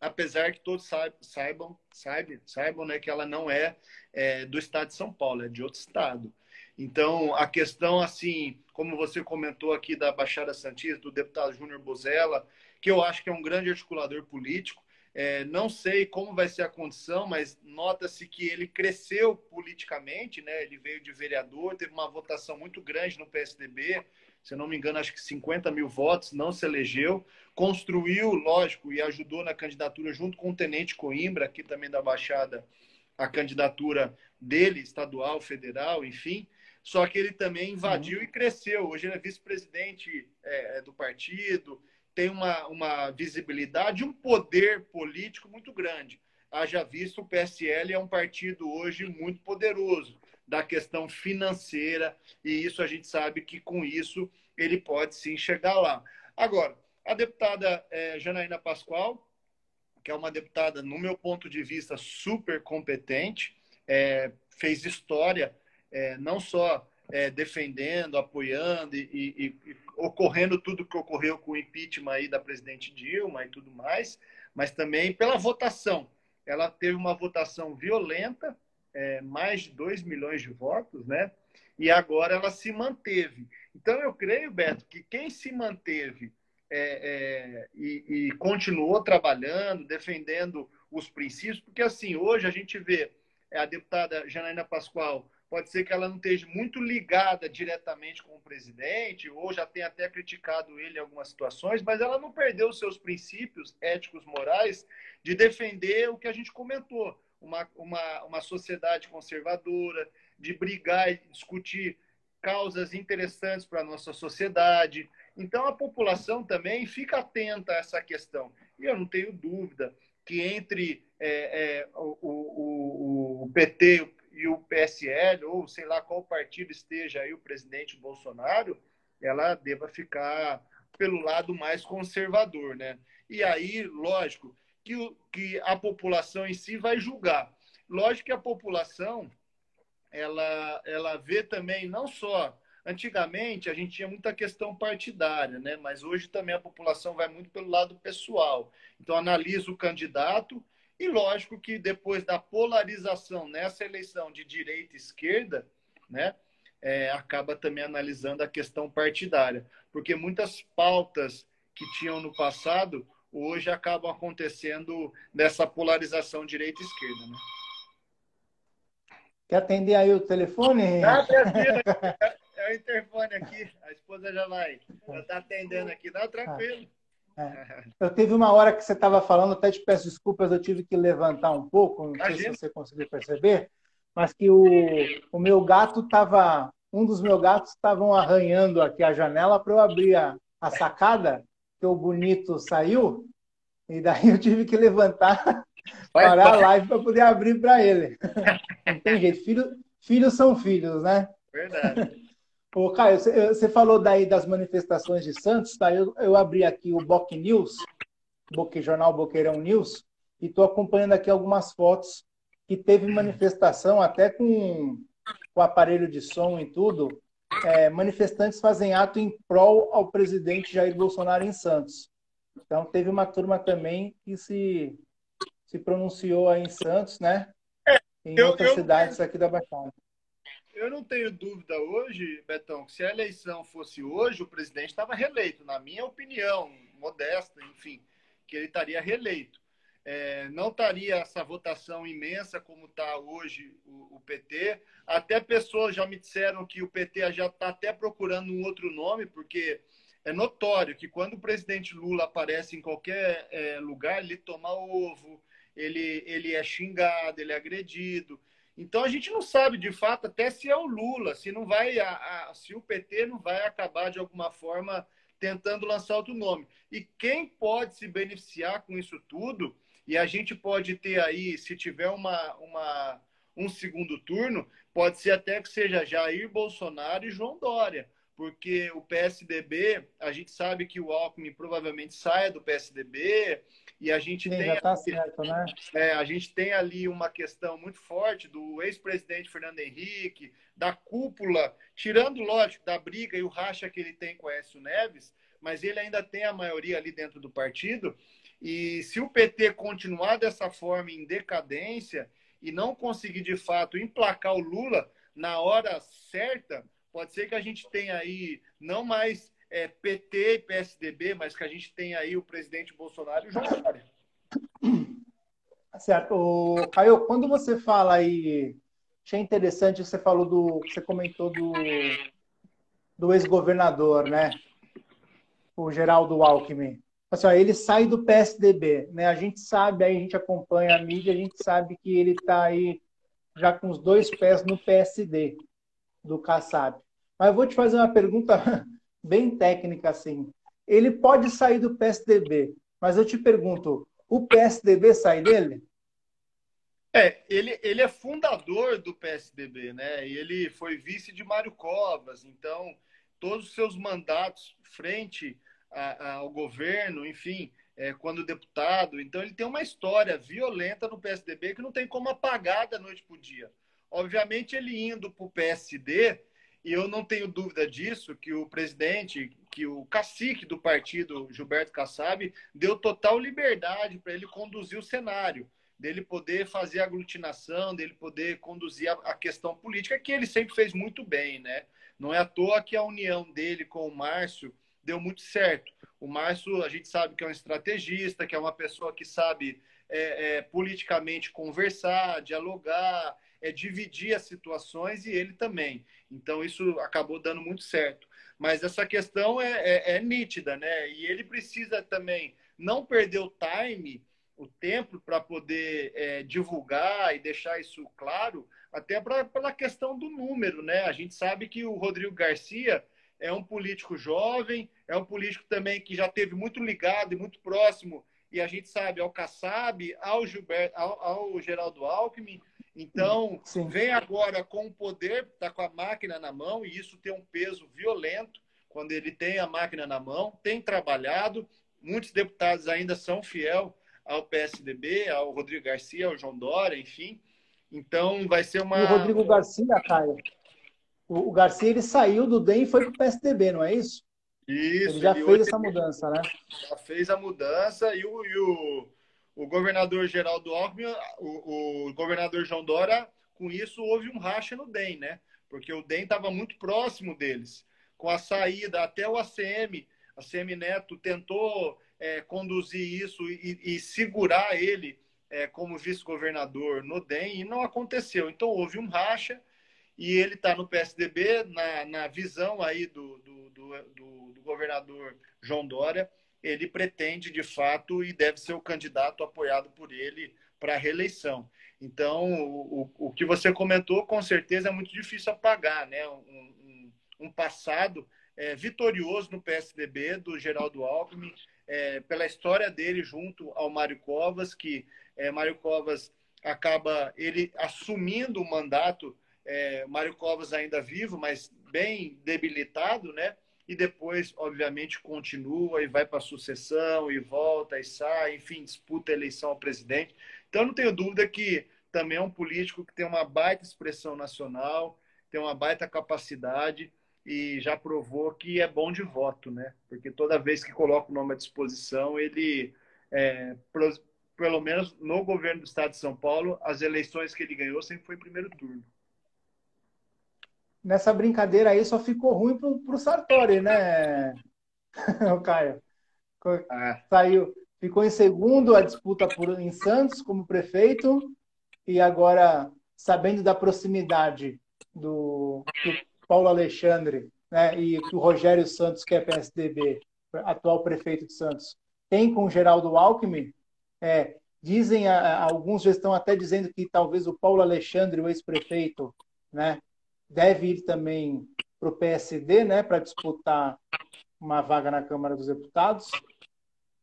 Apesar que todos saibam, saibam, saibam né, que ela não é, é do estado de São Paulo, é de outro estado. Então, a questão, assim, como você comentou aqui da Baixada Santista, do deputado Júnior Bozella, que eu acho que é um grande articulador político, é, não sei como vai ser a condição, mas nota-se que ele cresceu politicamente, né? Ele veio de vereador, teve uma votação muito grande no PSDB, se não me engano, acho que 50 mil votos, não se elegeu. Construiu, lógico, e ajudou na candidatura, junto com o Tenente Coimbra, aqui também da Baixada, a candidatura dele, estadual, federal, enfim. Só que ele também invadiu uhum. e cresceu. Hoje ele é vice-presidente é, é do partido, tem uma, uma visibilidade, um poder político muito grande. Haja visto, o PSL é um partido hoje muito poderoso da questão financeira, e isso a gente sabe que com isso ele pode sim chegar lá. Agora, a deputada é, Janaína Pascoal, que é uma deputada, no meu ponto de vista, super competente, é, fez história, é, não só é, defendendo, apoiando e, e, e, ocorrendo tudo que ocorreu com o impeachment aí da presidente Dilma e tudo mais, mas também pela votação. Ela teve uma votação violenta, é, mais de 2 milhões de votos, né? E agora ela se manteve. Então, eu creio, Beto, que quem se manteve é, é, e, e, continuou trabalhando, defendendo os princípios, porque assim, hoje a gente vê a deputada Janaína Pascoal, pode ser que ela não esteja muito ligada diretamente com o presidente, ou já tenha até criticado ele em algumas situações, mas ela não perdeu os seus princípios éticos, morais, de defender o que a gente comentou, uma, uma, uma sociedade conservadora, de brigar e discutir causas interessantes para a nossa sociedade, então, a população também fica atenta a essa questão. E eu não tenho dúvida que entre é, é, o, o, o, PT e o PSL, ou sei lá qual partido esteja aí o presidente Bolsonaro, ela deva ficar pelo lado mais conservador. Né? E aí, lógico, que, o, que a população em si vai julgar. Lógico que a população ela, ela vê também não só Antigamente, a gente tinha muita questão partidária, né? mas hoje também a população vai muito pelo lado pessoal. Então, analisa o candidato e, lógico, que depois da polarização nessa eleição de direita e esquerda, né? É, acaba também analisando a questão partidária. Porque muitas pautas que tinham no passado, hoje acabam acontecendo nessa polarização direita e esquerda. Né? Quer atender aí o telefone? Tá, é o interfone aqui. A esposa já vai. Já está atendendo aqui. Não, tranquilo. É. Eu teve uma hora que você estava falando, até te peço desculpas, eu tive que levantar um pouco, não sei se você conseguiu perceber, mas que o, o meu gato estava, um dos meus gatos estavam arranhando aqui a janela para eu abrir a, a sacada, que o bonito saiu, e daí eu tive que levantar, <laughs> parar a live para poder abrir para ele. <laughs> Não tem jeito, filho, filhos são filhos, né? Verdade. <laughs> Ô, Caio, você falou daí das manifestações de Santos, tá? Eu, eu abri aqui o Boc News, Boque, Jornal Boqueirão News, e estou acompanhando aqui algumas fotos que teve manifestação até com o aparelho de som e tudo. É, manifestantes fazem ato em prol ao presidente Jair Bolsonaro em Santos. Então teve uma turma também que se, se pronunciou aí em Santos, né? É, em eu, outras eu, cidades aqui da Baixada eu não tenho dúvida hoje, Betão, que se a eleição fosse hoje, o presidente estava reeleito, na minha opinião, modesta, enfim, que ele estaria reeleito. É, não estaria essa votação imensa como está hoje o, o, PT. Até pessoas já me disseram que o PT já está até procurando um outro nome, porque é notório que quando o presidente Lula aparece em qualquer é, lugar, ele toma ovo, ele, ele é xingado, ele é agredido. Então a gente não sabe de fato até se é o Lula, se não vai, a, a, se o PT não vai acabar de alguma forma tentando lançar outro nome. E quem pode se beneficiar com isso tudo? E a gente pode ter aí, se tiver uma, uma, um segundo turno, pode ser até que seja Jair Bolsonaro e João Dória, porque o PSDB, a gente sabe que o Alckmin provavelmente saia do PSDB, e a gente Sim, tem tá certo, né? é, a gente tem ali uma questão muito forte do ex-presidente Fernando Henrique, da cúpula, tirando, lógico, da briga e o racha que ele tem com o Écio Neves, mas ele ainda tem a maioria ali dentro do partido. E se o PT continuar dessa forma em decadência e não conseguir de fato emplacar o Lula na hora certa, pode ser que a gente tenha aí não mais é, PT e PSDB, mas que a gente tem aí o presidente Bolsonaro e o João Dória. Certo. O, Caio, quando você fala aí, achei interessante você falou do, você comentou do, do ex-governador, né? O Geraldo Alckmin. Assim, ó, ele sai do PSDB, né? A gente sabe, aí a gente acompanha a mídia, a gente sabe que ele está aí já com os dois pés no PSD do Kassab. Mas eu vou te fazer uma pergunta <laughs> bem técnica assim. ele pode sair do PSDB, mas eu te pergunto, o PSDB sai dele? É, ele, ele é fundador do PSDB, né? E ele foi vice de Mário Covas, então todos os seus mandatos frente ao governo, enfim, é, quando deputado, então ele tem uma história violenta no PSDB que não tem como apagar da noite para o dia. Obviamente, ele indo para o PSD, e eu não tenho dúvida disso, que o presidente, que o cacique do partido, Gilberto Kassab, deu total liberdade para ele conduzir o cenário, dele poder fazer aglutinação, dele poder conduzir a, a, questão política, que ele sempre fez muito bem, né? Não é à toa que a união dele com o Márcio deu muito certo. O Márcio, a gente sabe que é um estrategista, que é uma pessoa que sabe é, é, politicamente conversar, dialogar, é dividir as situações e ele também. Então isso acabou dando muito certo. Mas essa questão é, é, é nítida, né? E ele precisa também não perder o time, o tempo para poder é, divulgar e deixar isso claro, até pra, pela questão do número, né? A gente sabe que o Rodrigo Garcia é um político jovem, é um político também que já teve muito ligado e muito próximo, e a gente sabe, ao Kassab, ao, Gilberto, ao, ao Geraldo Alckmin, então, Sim. vem agora com o poder, está com a máquina na mão, e isso tem um peso violento quando ele tem a máquina na mão, tem trabalhado. Muitos deputados ainda são fiel ao PSDB, ao Rodrigo Garcia, ao João Dória, enfim. Então, vai ser uma. E o Rodrigo Garcia, Caio, o Garcia ele saiu do DEM e foi para o PSDB, não é isso? Isso. Ele já fez essa mudança, né? Já fez a mudança e o, e o o governador Geraldo Alckmin, o, o, governador João Dória, com isso houve um racha no DEM, né? Porque o DEM estava muito próximo deles. Com a saída, até o ACM, a CM Neto tentou é, conduzir isso e, e, segurar ele é, como vice-governador no DEM e não aconteceu. Então houve um racha e ele está no PSDB, na, na visão aí do, do, do, do governador João Dória, ele pretende de fato e deve ser o candidato apoiado por ele para a reeleição. Então, o, o que você comentou, com certeza é muito difícil apagar, né? Um, um, um passado é, vitorioso no PSDB do Geraldo Alckmin, é, pela história dele junto ao Mário Covas, que é, Mário Covas acaba ele assumindo o mandato, é, Mário Covas ainda vivo, mas bem debilitado, né? e depois, obviamente, continua e vai para a sucessão e volta e sai, enfim, disputa a eleição ao presidente. Então, não tenho dúvida que também é um político que tem uma baita expressão nacional, tem uma baita capacidade e já provou que é bom de voto, né? Porque toda vez que coloca o nome à disposição, ele, é, pelo menos no governo do estado de São Paulo, as eleições que ele ganhou sempre foi em primeiro turno nessa brincadeira aí só ficou ruim pro, pro Sartori, né, <laughs> o Caio? É. Saiu, ficou em segundo a disputa por, em Santos como prefeito e agora, sabendo da proximidade do, do Paulo Alexandre né, e do Rogério Santos, que é PSDB, atual prefeito de Santos, tem com o Geraldo Alckmin, é, dizem, alguns já estão até dizendo que talvez o Paulo Alexandre, o ex-prefeito, né, deve ir também para o PSD, né, para disputar uma vaga na Câmara dos Deputados.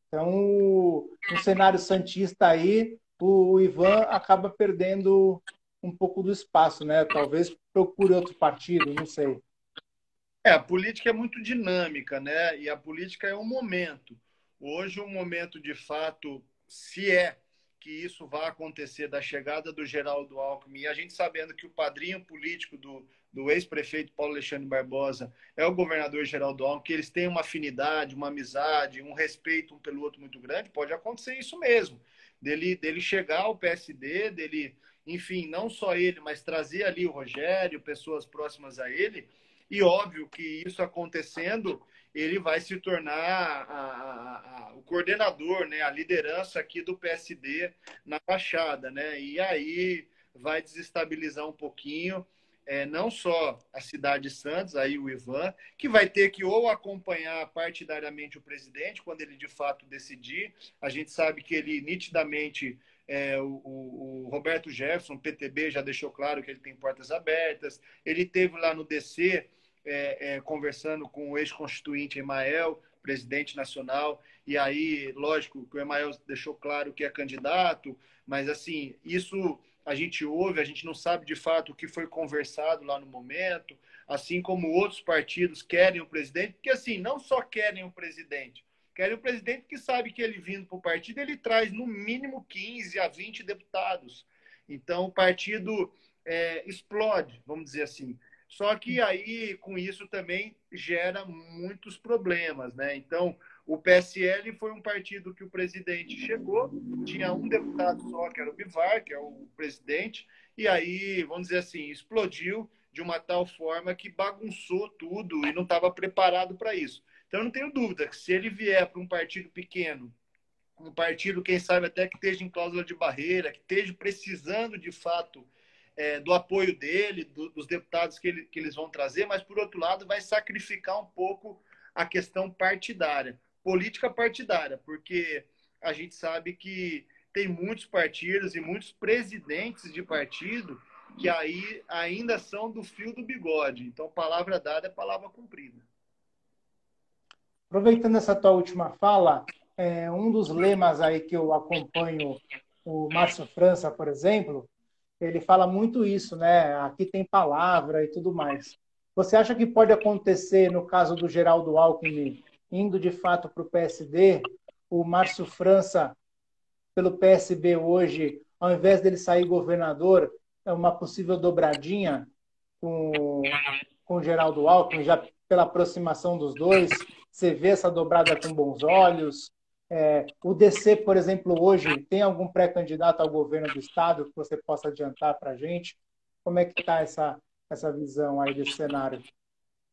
Então, no cenário santista aí, o Ivan acaba perdendo um pouco do espaço, né? Talvez procure outro partido, não sei. É, a política é muito dinâmica, né? E a política é um momento. Hoje, um momento de fato, se é que isso vai acontecer da chegada do Geraldo Alckmin, e a gente sabendo que o padrinho político do, do ex-prefeito Paulo Alexandre Barbosa é o governador Geraldo Alckmin, que eles têm uma afinidade, uma amizade, um respeito um pelo outro muito grande, pode acontecer isso mesmo, dele, dele chegar ao PSD, dele, enfim, não só ele, mas trazer ali o Rogério, pessoas próximas a ele, e óbvio que isso acontecendo, ele vai se tornar a, a, a, o coordenador, né, a liderança aqui do PSD na Baixada, né? E aí vai desestabilizar um pouquinho é, não só a cidade de Santos, aí o Ivan, que vai ter que ou acompanhar partidariamente o presidente quando ele de fato decidir. A gente sabe que ele nitidamente é, o, o, Roberto Jefferson, PTB, já deixou claro que ele tem portas abertas. Ele teve lá no DC é, é, conversando com o ex-constituinte Emael presidente nacional, e aí, lógico, que o Emael deixou claro que é candidato, mas assim, isso a gente ouve, a gente não sabe de fato o que foi conversado lá no momento, assim como outros partidos querem o presidente, porque assim, não só querem o presidente, querem o presidente que sabe que ele vindo para o partido, ele traz no mínimo 15 a 20 deputados. Então, o partido é, explode, vamos dizer assim. Só que aí, com isso, também gera muitos problemas, né? Então, o PSL foi um partido que o presidente chegou, tinha um deputado só, que era o Bivar, que é o presidente, e aí, vamos dizer assim, explodiu de uma tal forma que bagunçou tudo e não estava preparado para isso. Então, eu não tenho dúvida que se ele vier para um partido pequeno, um partido, quem sabe, até que esteja em cláusula de barreira, que esteja precisando de fato é, do apoio dele, do, dos deputados que, ele, que eles vão trazer, mas, por outro lado, vai sacrificar um pouco a questão partidária política partidária, porque a gente sabe que tem muitos partidos e muitos presidentes de partido que aí ainda são do fio do bigode. Então, palavra dada é palavra cumprida. Aproveitando essa tua última fala, é, um dos lemas aí que eu acompanho, o Márcio França, por exemplo, ele fala muito isso, né? Aqui tem palavra e tudo mais. Você acha que pode acontecer no caso do Geraldo Alckmin indo de fato para o PSD, o Márcio França, pelo PSB hoje, ao invés dele sair governador, é uma possível dobradinha com, com Geraldo Alckmin, já pela aproximação dos dois, você vê essa dobrada com bons olhos. É, o DC, por exemplo, hoje tem algum pré-candidato ao governo do estado que você possa adiantar para a gente? Como é que está essa, essa visão aí desse cenário?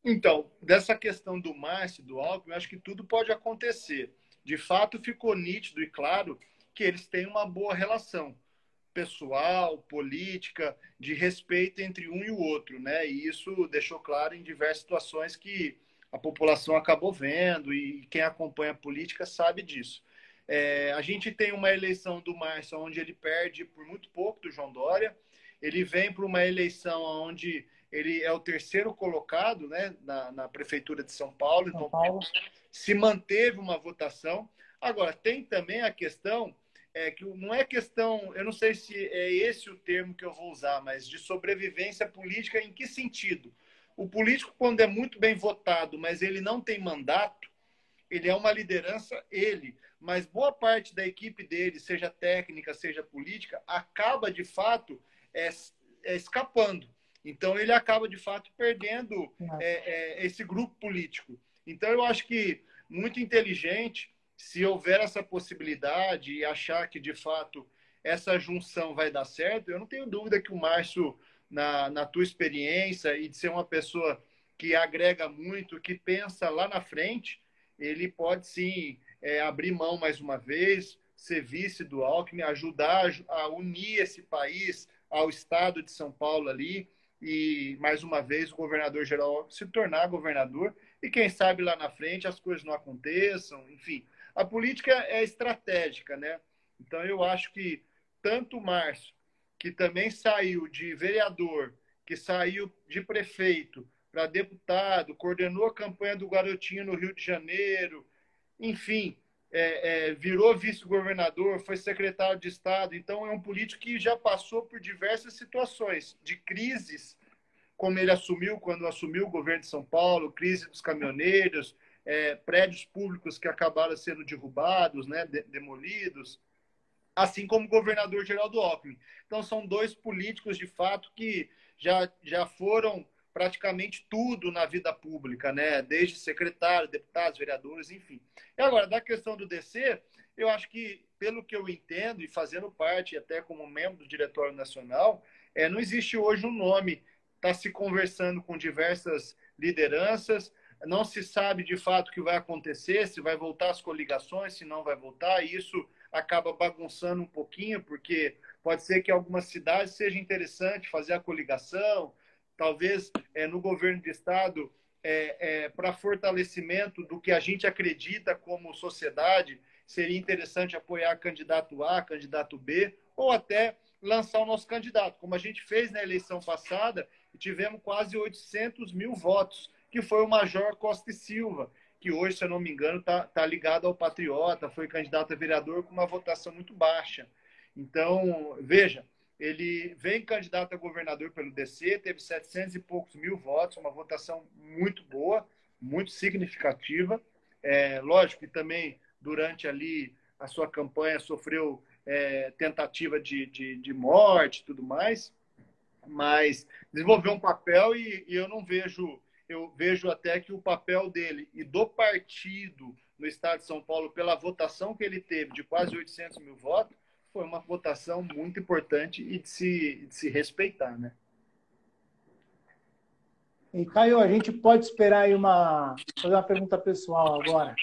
Então, dessa questão do Márcio, do Alckmin, acho que tudo pode acontecer. De fato, ficou nítido e claro que eles têm uma boa relação pessoal, política, de respeito entre um e o outro, né? E isso deixou claro em diversas situações que a população acabou vendo e quem acompanha a política sabe disso. É, a gente tem uma eleição do Márcio onde ele perde por muito pouco do João Dória. Ele vem para uma eleição onde ele é o terceiro colocado né, na, na Prefeitura de São Paulo, São então Paulo. se manteve uma votação. Agora, tem também a questão, é, que não é questão, eu não sei se é esse o termo que eu vou usar, mas de sobrevivência política, em que sentido? O político, quando é muito bem votado, mas ele não tem mandato, ele é uma liderança, ele, mas boa parte da equipe dele, seja técnica, seja política, acaba de fato é, é escapando. Então, ele acaba, de fato, perdendo é, é, esse grupo político. Então, eu acho que muito inteligente, se houver essa possibilidade e achar que, de fato, essa junção vai dar certo, eu não tenho dúvida que o Márcio, na, na tua experiência e de ser uma pessoa que agrega muito, que pensa lá na frente, ele pode sim é, abrir mão mais uma vez, ser vice do Alckmin, ajudar a unir esse país ao estado de São Paulo ali e, mais uma vez, o governador geral se tornar governador e, quem sabe, lá na frente as coisas não aconteçam. Enfim, a política é estratégica, né? Então, eu acho que tanto o Márcio, que também saiu de vereador, que saiu de prefeito para deputado, coordenou a campanha do Garotinho no Rio de Janeiro, enfim, é, é, virou vice-governador, foi secretário de Estado. Então, é um político que já passou por diversas situações de crises, como ele assumiu quando assumiu o governo de São Paulo, crise dos caminhoneiros, é, prédios públicos que acabaram sendo derrubados, né, de, demolidos, assim como o governador Geraldo Alckmin. Então, são dois políticos, de fato, que já, já foram praticamente tudo na vida pública, né? Desde secretário, deputados, vereadores, enfim. E agora, da questão do DC, eu acho que, pelo que eu entendo, e fazendo parte até como membro do Diretório Nacional, é, não existe hoje um nome, está se conversando com diversas lideranças, não se sabe de fato o que vai acontecer, se vai voltar as coligações, se não vai voltar, e isso acaba bagunçando um pouquinho, porque pode ser que em algumas cidades seja interessante fazer a coligação, talvez é, no governo de Estado, é, é, para fortalecimento do que a gente acredita como sociedade, seria interessante apoiar candidato A, candidato B, ou até lançar o nosso candidato, como a gente fez na eleição passada, tivemos quase 800 mil votos, que foi o Major Costa e Silva, que hoje, se eu não me engano, está tá ligado ao Patriota, foi candidato a vereador com uma votação muito baixa. Então, veja, ele vem candidato a governador pelo DC, teve 700 e poucos mil votos, uma votação muito boa, muito significativa. É, lógico que também, durante ali a sua campanha, sofreu é, tentativa de, de, de morte e tudo mais, mas desenvolveu um papel e, e eu não vejo eu vejo até que o papel dele e do partido no estado de São Paulo, pela votação que ele teve de quase 800 mil votos, foi uma votação muito importante e de se, de se respeitar, né? E Caio, a gente pode esperar aí uma fazer uma pergunta pessoal agora.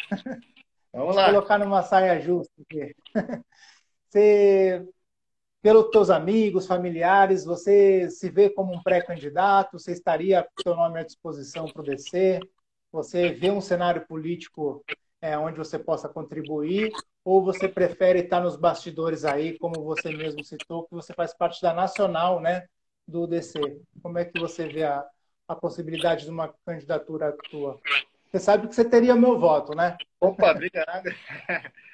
Vamos lá. Colocar numa saia justa aqui. <laughs> Você pelos teus amigos, familiares, você se vê como um pré-candidato? Você estaria com seu nome à disposição para o DC? Você vê um cenário político é, onde você possa contribuir? Ou você prefere estar nos bastidores aí, como você mesmo citou, que você faz parte da nacional né, do DC? Como é que você vê a, a possibilidade de uma candidatura tua? Você sabe que você teria meu voto, né? Opa, obrigado. <laughs>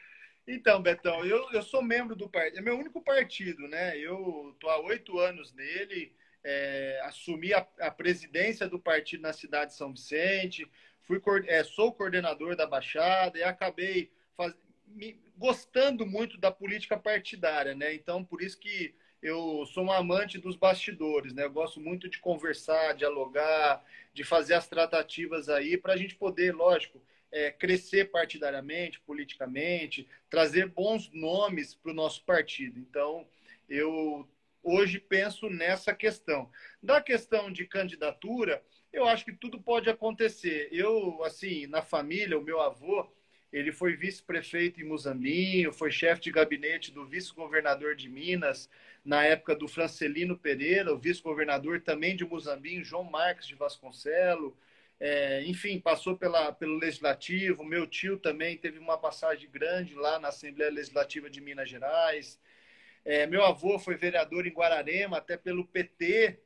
Então, Betão, eu, eu sou membro do partido, é meu único partido, né? Eu estou há oito anos nele, é, assumi a, a, presidência do partido na cidade de São Vicente, fui, é, sou coordenador da Baixada e acabei faz, me, gostando muito da política partidária, né? Então, por isso que eu sou um amante dos bastidores, né? Eu gosto muito de conversar, dialogar, de fazer as tratativas aí para a gente poder, lógico, é, crescer partidariamente, politicamente, trazer bons nomes para o nosso partido. Então, eu hoje penso nessa questão. Da questão de candidatura, eu acho que tudo pode acontecer. Eu, assim, na família, o meu avô, ele foi vice-prefeito em Muzambinho, foi chefe de gabinete do vice-governador de Minas, na época do Francelino Pereira, o vice-governador também de Muzambinho, João Marques de Vasconcelo, é, enfim, passou pela, pelo Legislativo. Meu tio também teve uma passagem grande lá na Assembleia Legislativa de Minas Gerais. É, meu avô foi vereador em Guararema, até pelo PT,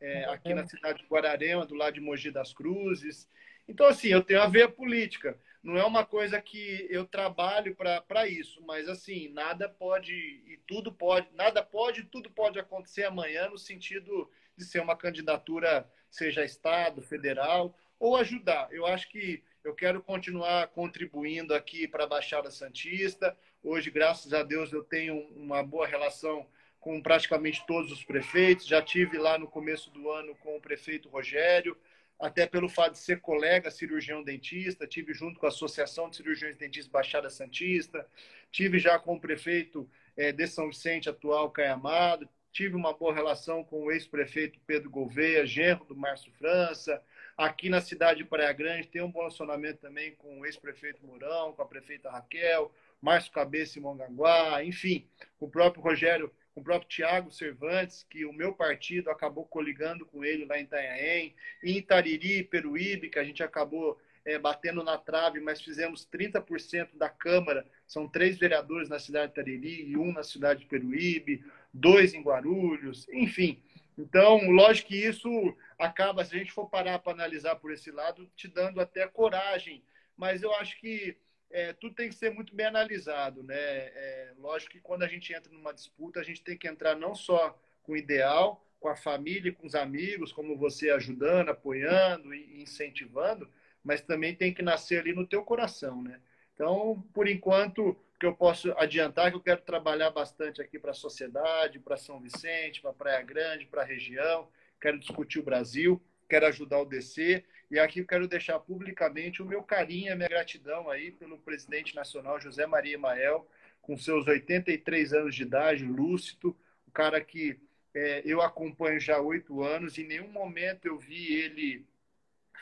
é, aqui na cidade de Guararema, do lado de Mogi das Cruzes. Então, assim, eu tenho a ver política. Não é uma coisa que eu trabalho para isso, mas assim, nada pode e tudo pode, nada pode, tudo pode acontecer amanhã no sentido de ser uma candidatura, seja Estado, federal ou ajudar. Eu acho que eu quero continuar contribuindo aqui para a Baixada Santista. Hoje, graças a Deus, eu tenho uma boa relação com praticamente todos os prefeitos. Já tive lá no começo do ano com o prefeito Rogério, até pelo fato de ser colega cirurgião dentista, tive junto com a Associação de Cirurgiões Dentistas Baixada Santista, tive já com o prefeito é, de São Vicente atual, Caio Amado, tive uma boa relação com o ex-prefeito Pedro Gouveia, genro do Márcio França, Aqui na cidade de Praia Grande tem um bom relacionamento também com o ex-prefeito Mourão, com a prefeita Raquel, Márcio Cabeça e Mongaguá, enfim, com o próprio Rogério, com o próprio Tiago Cervantes, que o meu partido acabou coligando com ele lá em Itanhaém, em Itariri, Peruíbe, que a gente acabou é, batendo na trave, mas fizemos 30% da Câmara, são três vereadores na cidade de Itariri e um na cidade de Peruíbe, dois em Guarulhos, enfim. Então, lógico que isso acaba, se a gente for parar para analisar por esse lado, te dando até coragem. Mas eu acho que é, tudo tem que ser muito bem analisado. Né? É, lógico que quando a gente entra numa disputa, a gente tem que entrar não só com o ideal, com a família, com os amigos, como você ajudando, apoiando e incentivando, mas também tem que nascer ali no teu coração. Né? Então, por enquanto, que eu posso adiantar que eu quero trabalhar bastante aqui para a sociedade, para São Vicente, para Praia Grande, para a região quero discutir o Brasil, quero ajudar o DC. E aqui eu quero deixar publicamente o meu carinho, a minha gratidão aí pelo presidente nacional José Maria Emael, com seus 83 anos de idade, lúcido, um cara que é, eu acompanho já há oito anos, em nenhum momento eu vi ele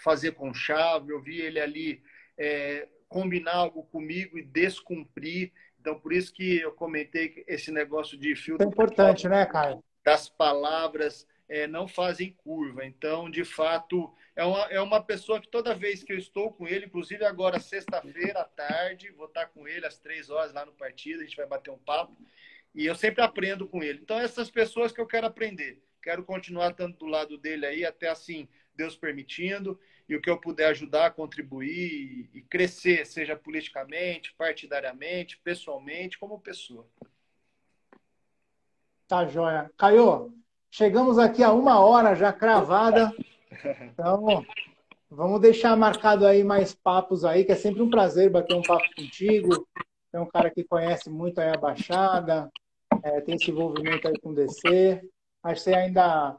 fazer com chave, eu vi ele ali é, combinar algo comigo e descumprir. Então, por isso que eu comentei esse negócio de filtro. É importante, né, Caio? Das palavras é, não fazem curva. Então, de fato, é uma, é uma pessoa que toda vez que eu estou com ele, inclusive agora sexta-feira à tarde, vou estar com ele às três horas lá no partido, a gente vai bater um papo, e eu sempre aprendo com ele. Então, essas pessoas que eu quero aprender, quero continuar estando do lado dele aí, até assim, Deus permitindo. e o que eu puder ajudar, contribuir e crescer, seja politicamente, partidariamente, pessoalmente, como pessoa. Tá joia. Caio, chegamos aqui a uma hora já cravada. Então, vamos deixar marcado aí mais papos aí, que é sempre um prazer bater um papo contigo. É um cara que conhece muito aí a Baixada, é, tem esse envolvimento aí com o DC. Acho que você ainda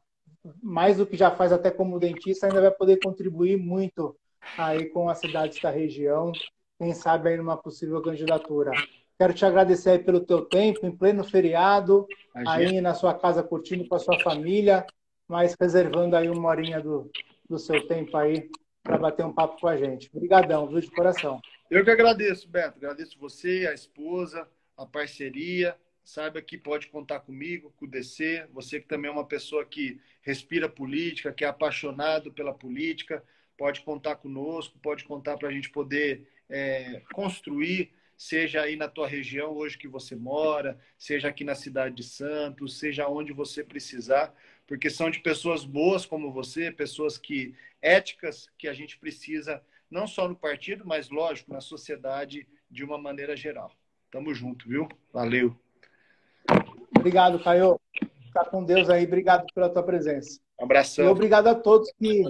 mais do que já faz até como dentista, ainda vai poder contribuir muito aí com as cidades da região, quem sabe aí numa possível candidatura. Quero te agradecer aí pelo teu tempo, em pleno feriado, aí na sua casa curtindo com a sua família, mas reservando aí uma horinha do, do seu tempo aí para bater um papo com a gente. Obrigadão, viu, de coração. Eu que agradeço, Beto. Agradeço você, a esposa, a parceria saiba que pode contar comigo, com o DC, você que também é uma pessoa que respira política, que é apaixonado pela política, pode contar conosco, pode contar para a gente poder é, construir, seja aí na tua região hoje que você mora, seja aqui na cidade de Santos, seja onde você precisar, porque são de pessoas boas como você, pessoas que éticas que a gente precisa não só no partido, mas lógico na sociedade de uma maneira geral. Tamo junto, viu? Valeu. Obrigado, Caio. Fica com Deus aí. Obrigado pela tua presença. Um abração. E obrigado a todos que,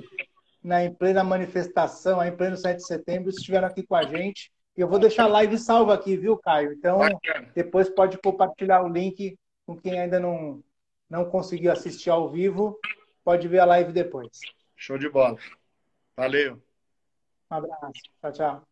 na, em plena manifestação, em pleno 7 de setembro, estiveram aqui com a gente. E eu vou deixar a live salva aqui, viu, Caio? Então, Bacana. depois pode compartilhar o link com quem ainda não, não conseguiu assistir ao vivo. Pode ver a live depois. Show de bola. Valeu. Um abraço. Tchau, tchau.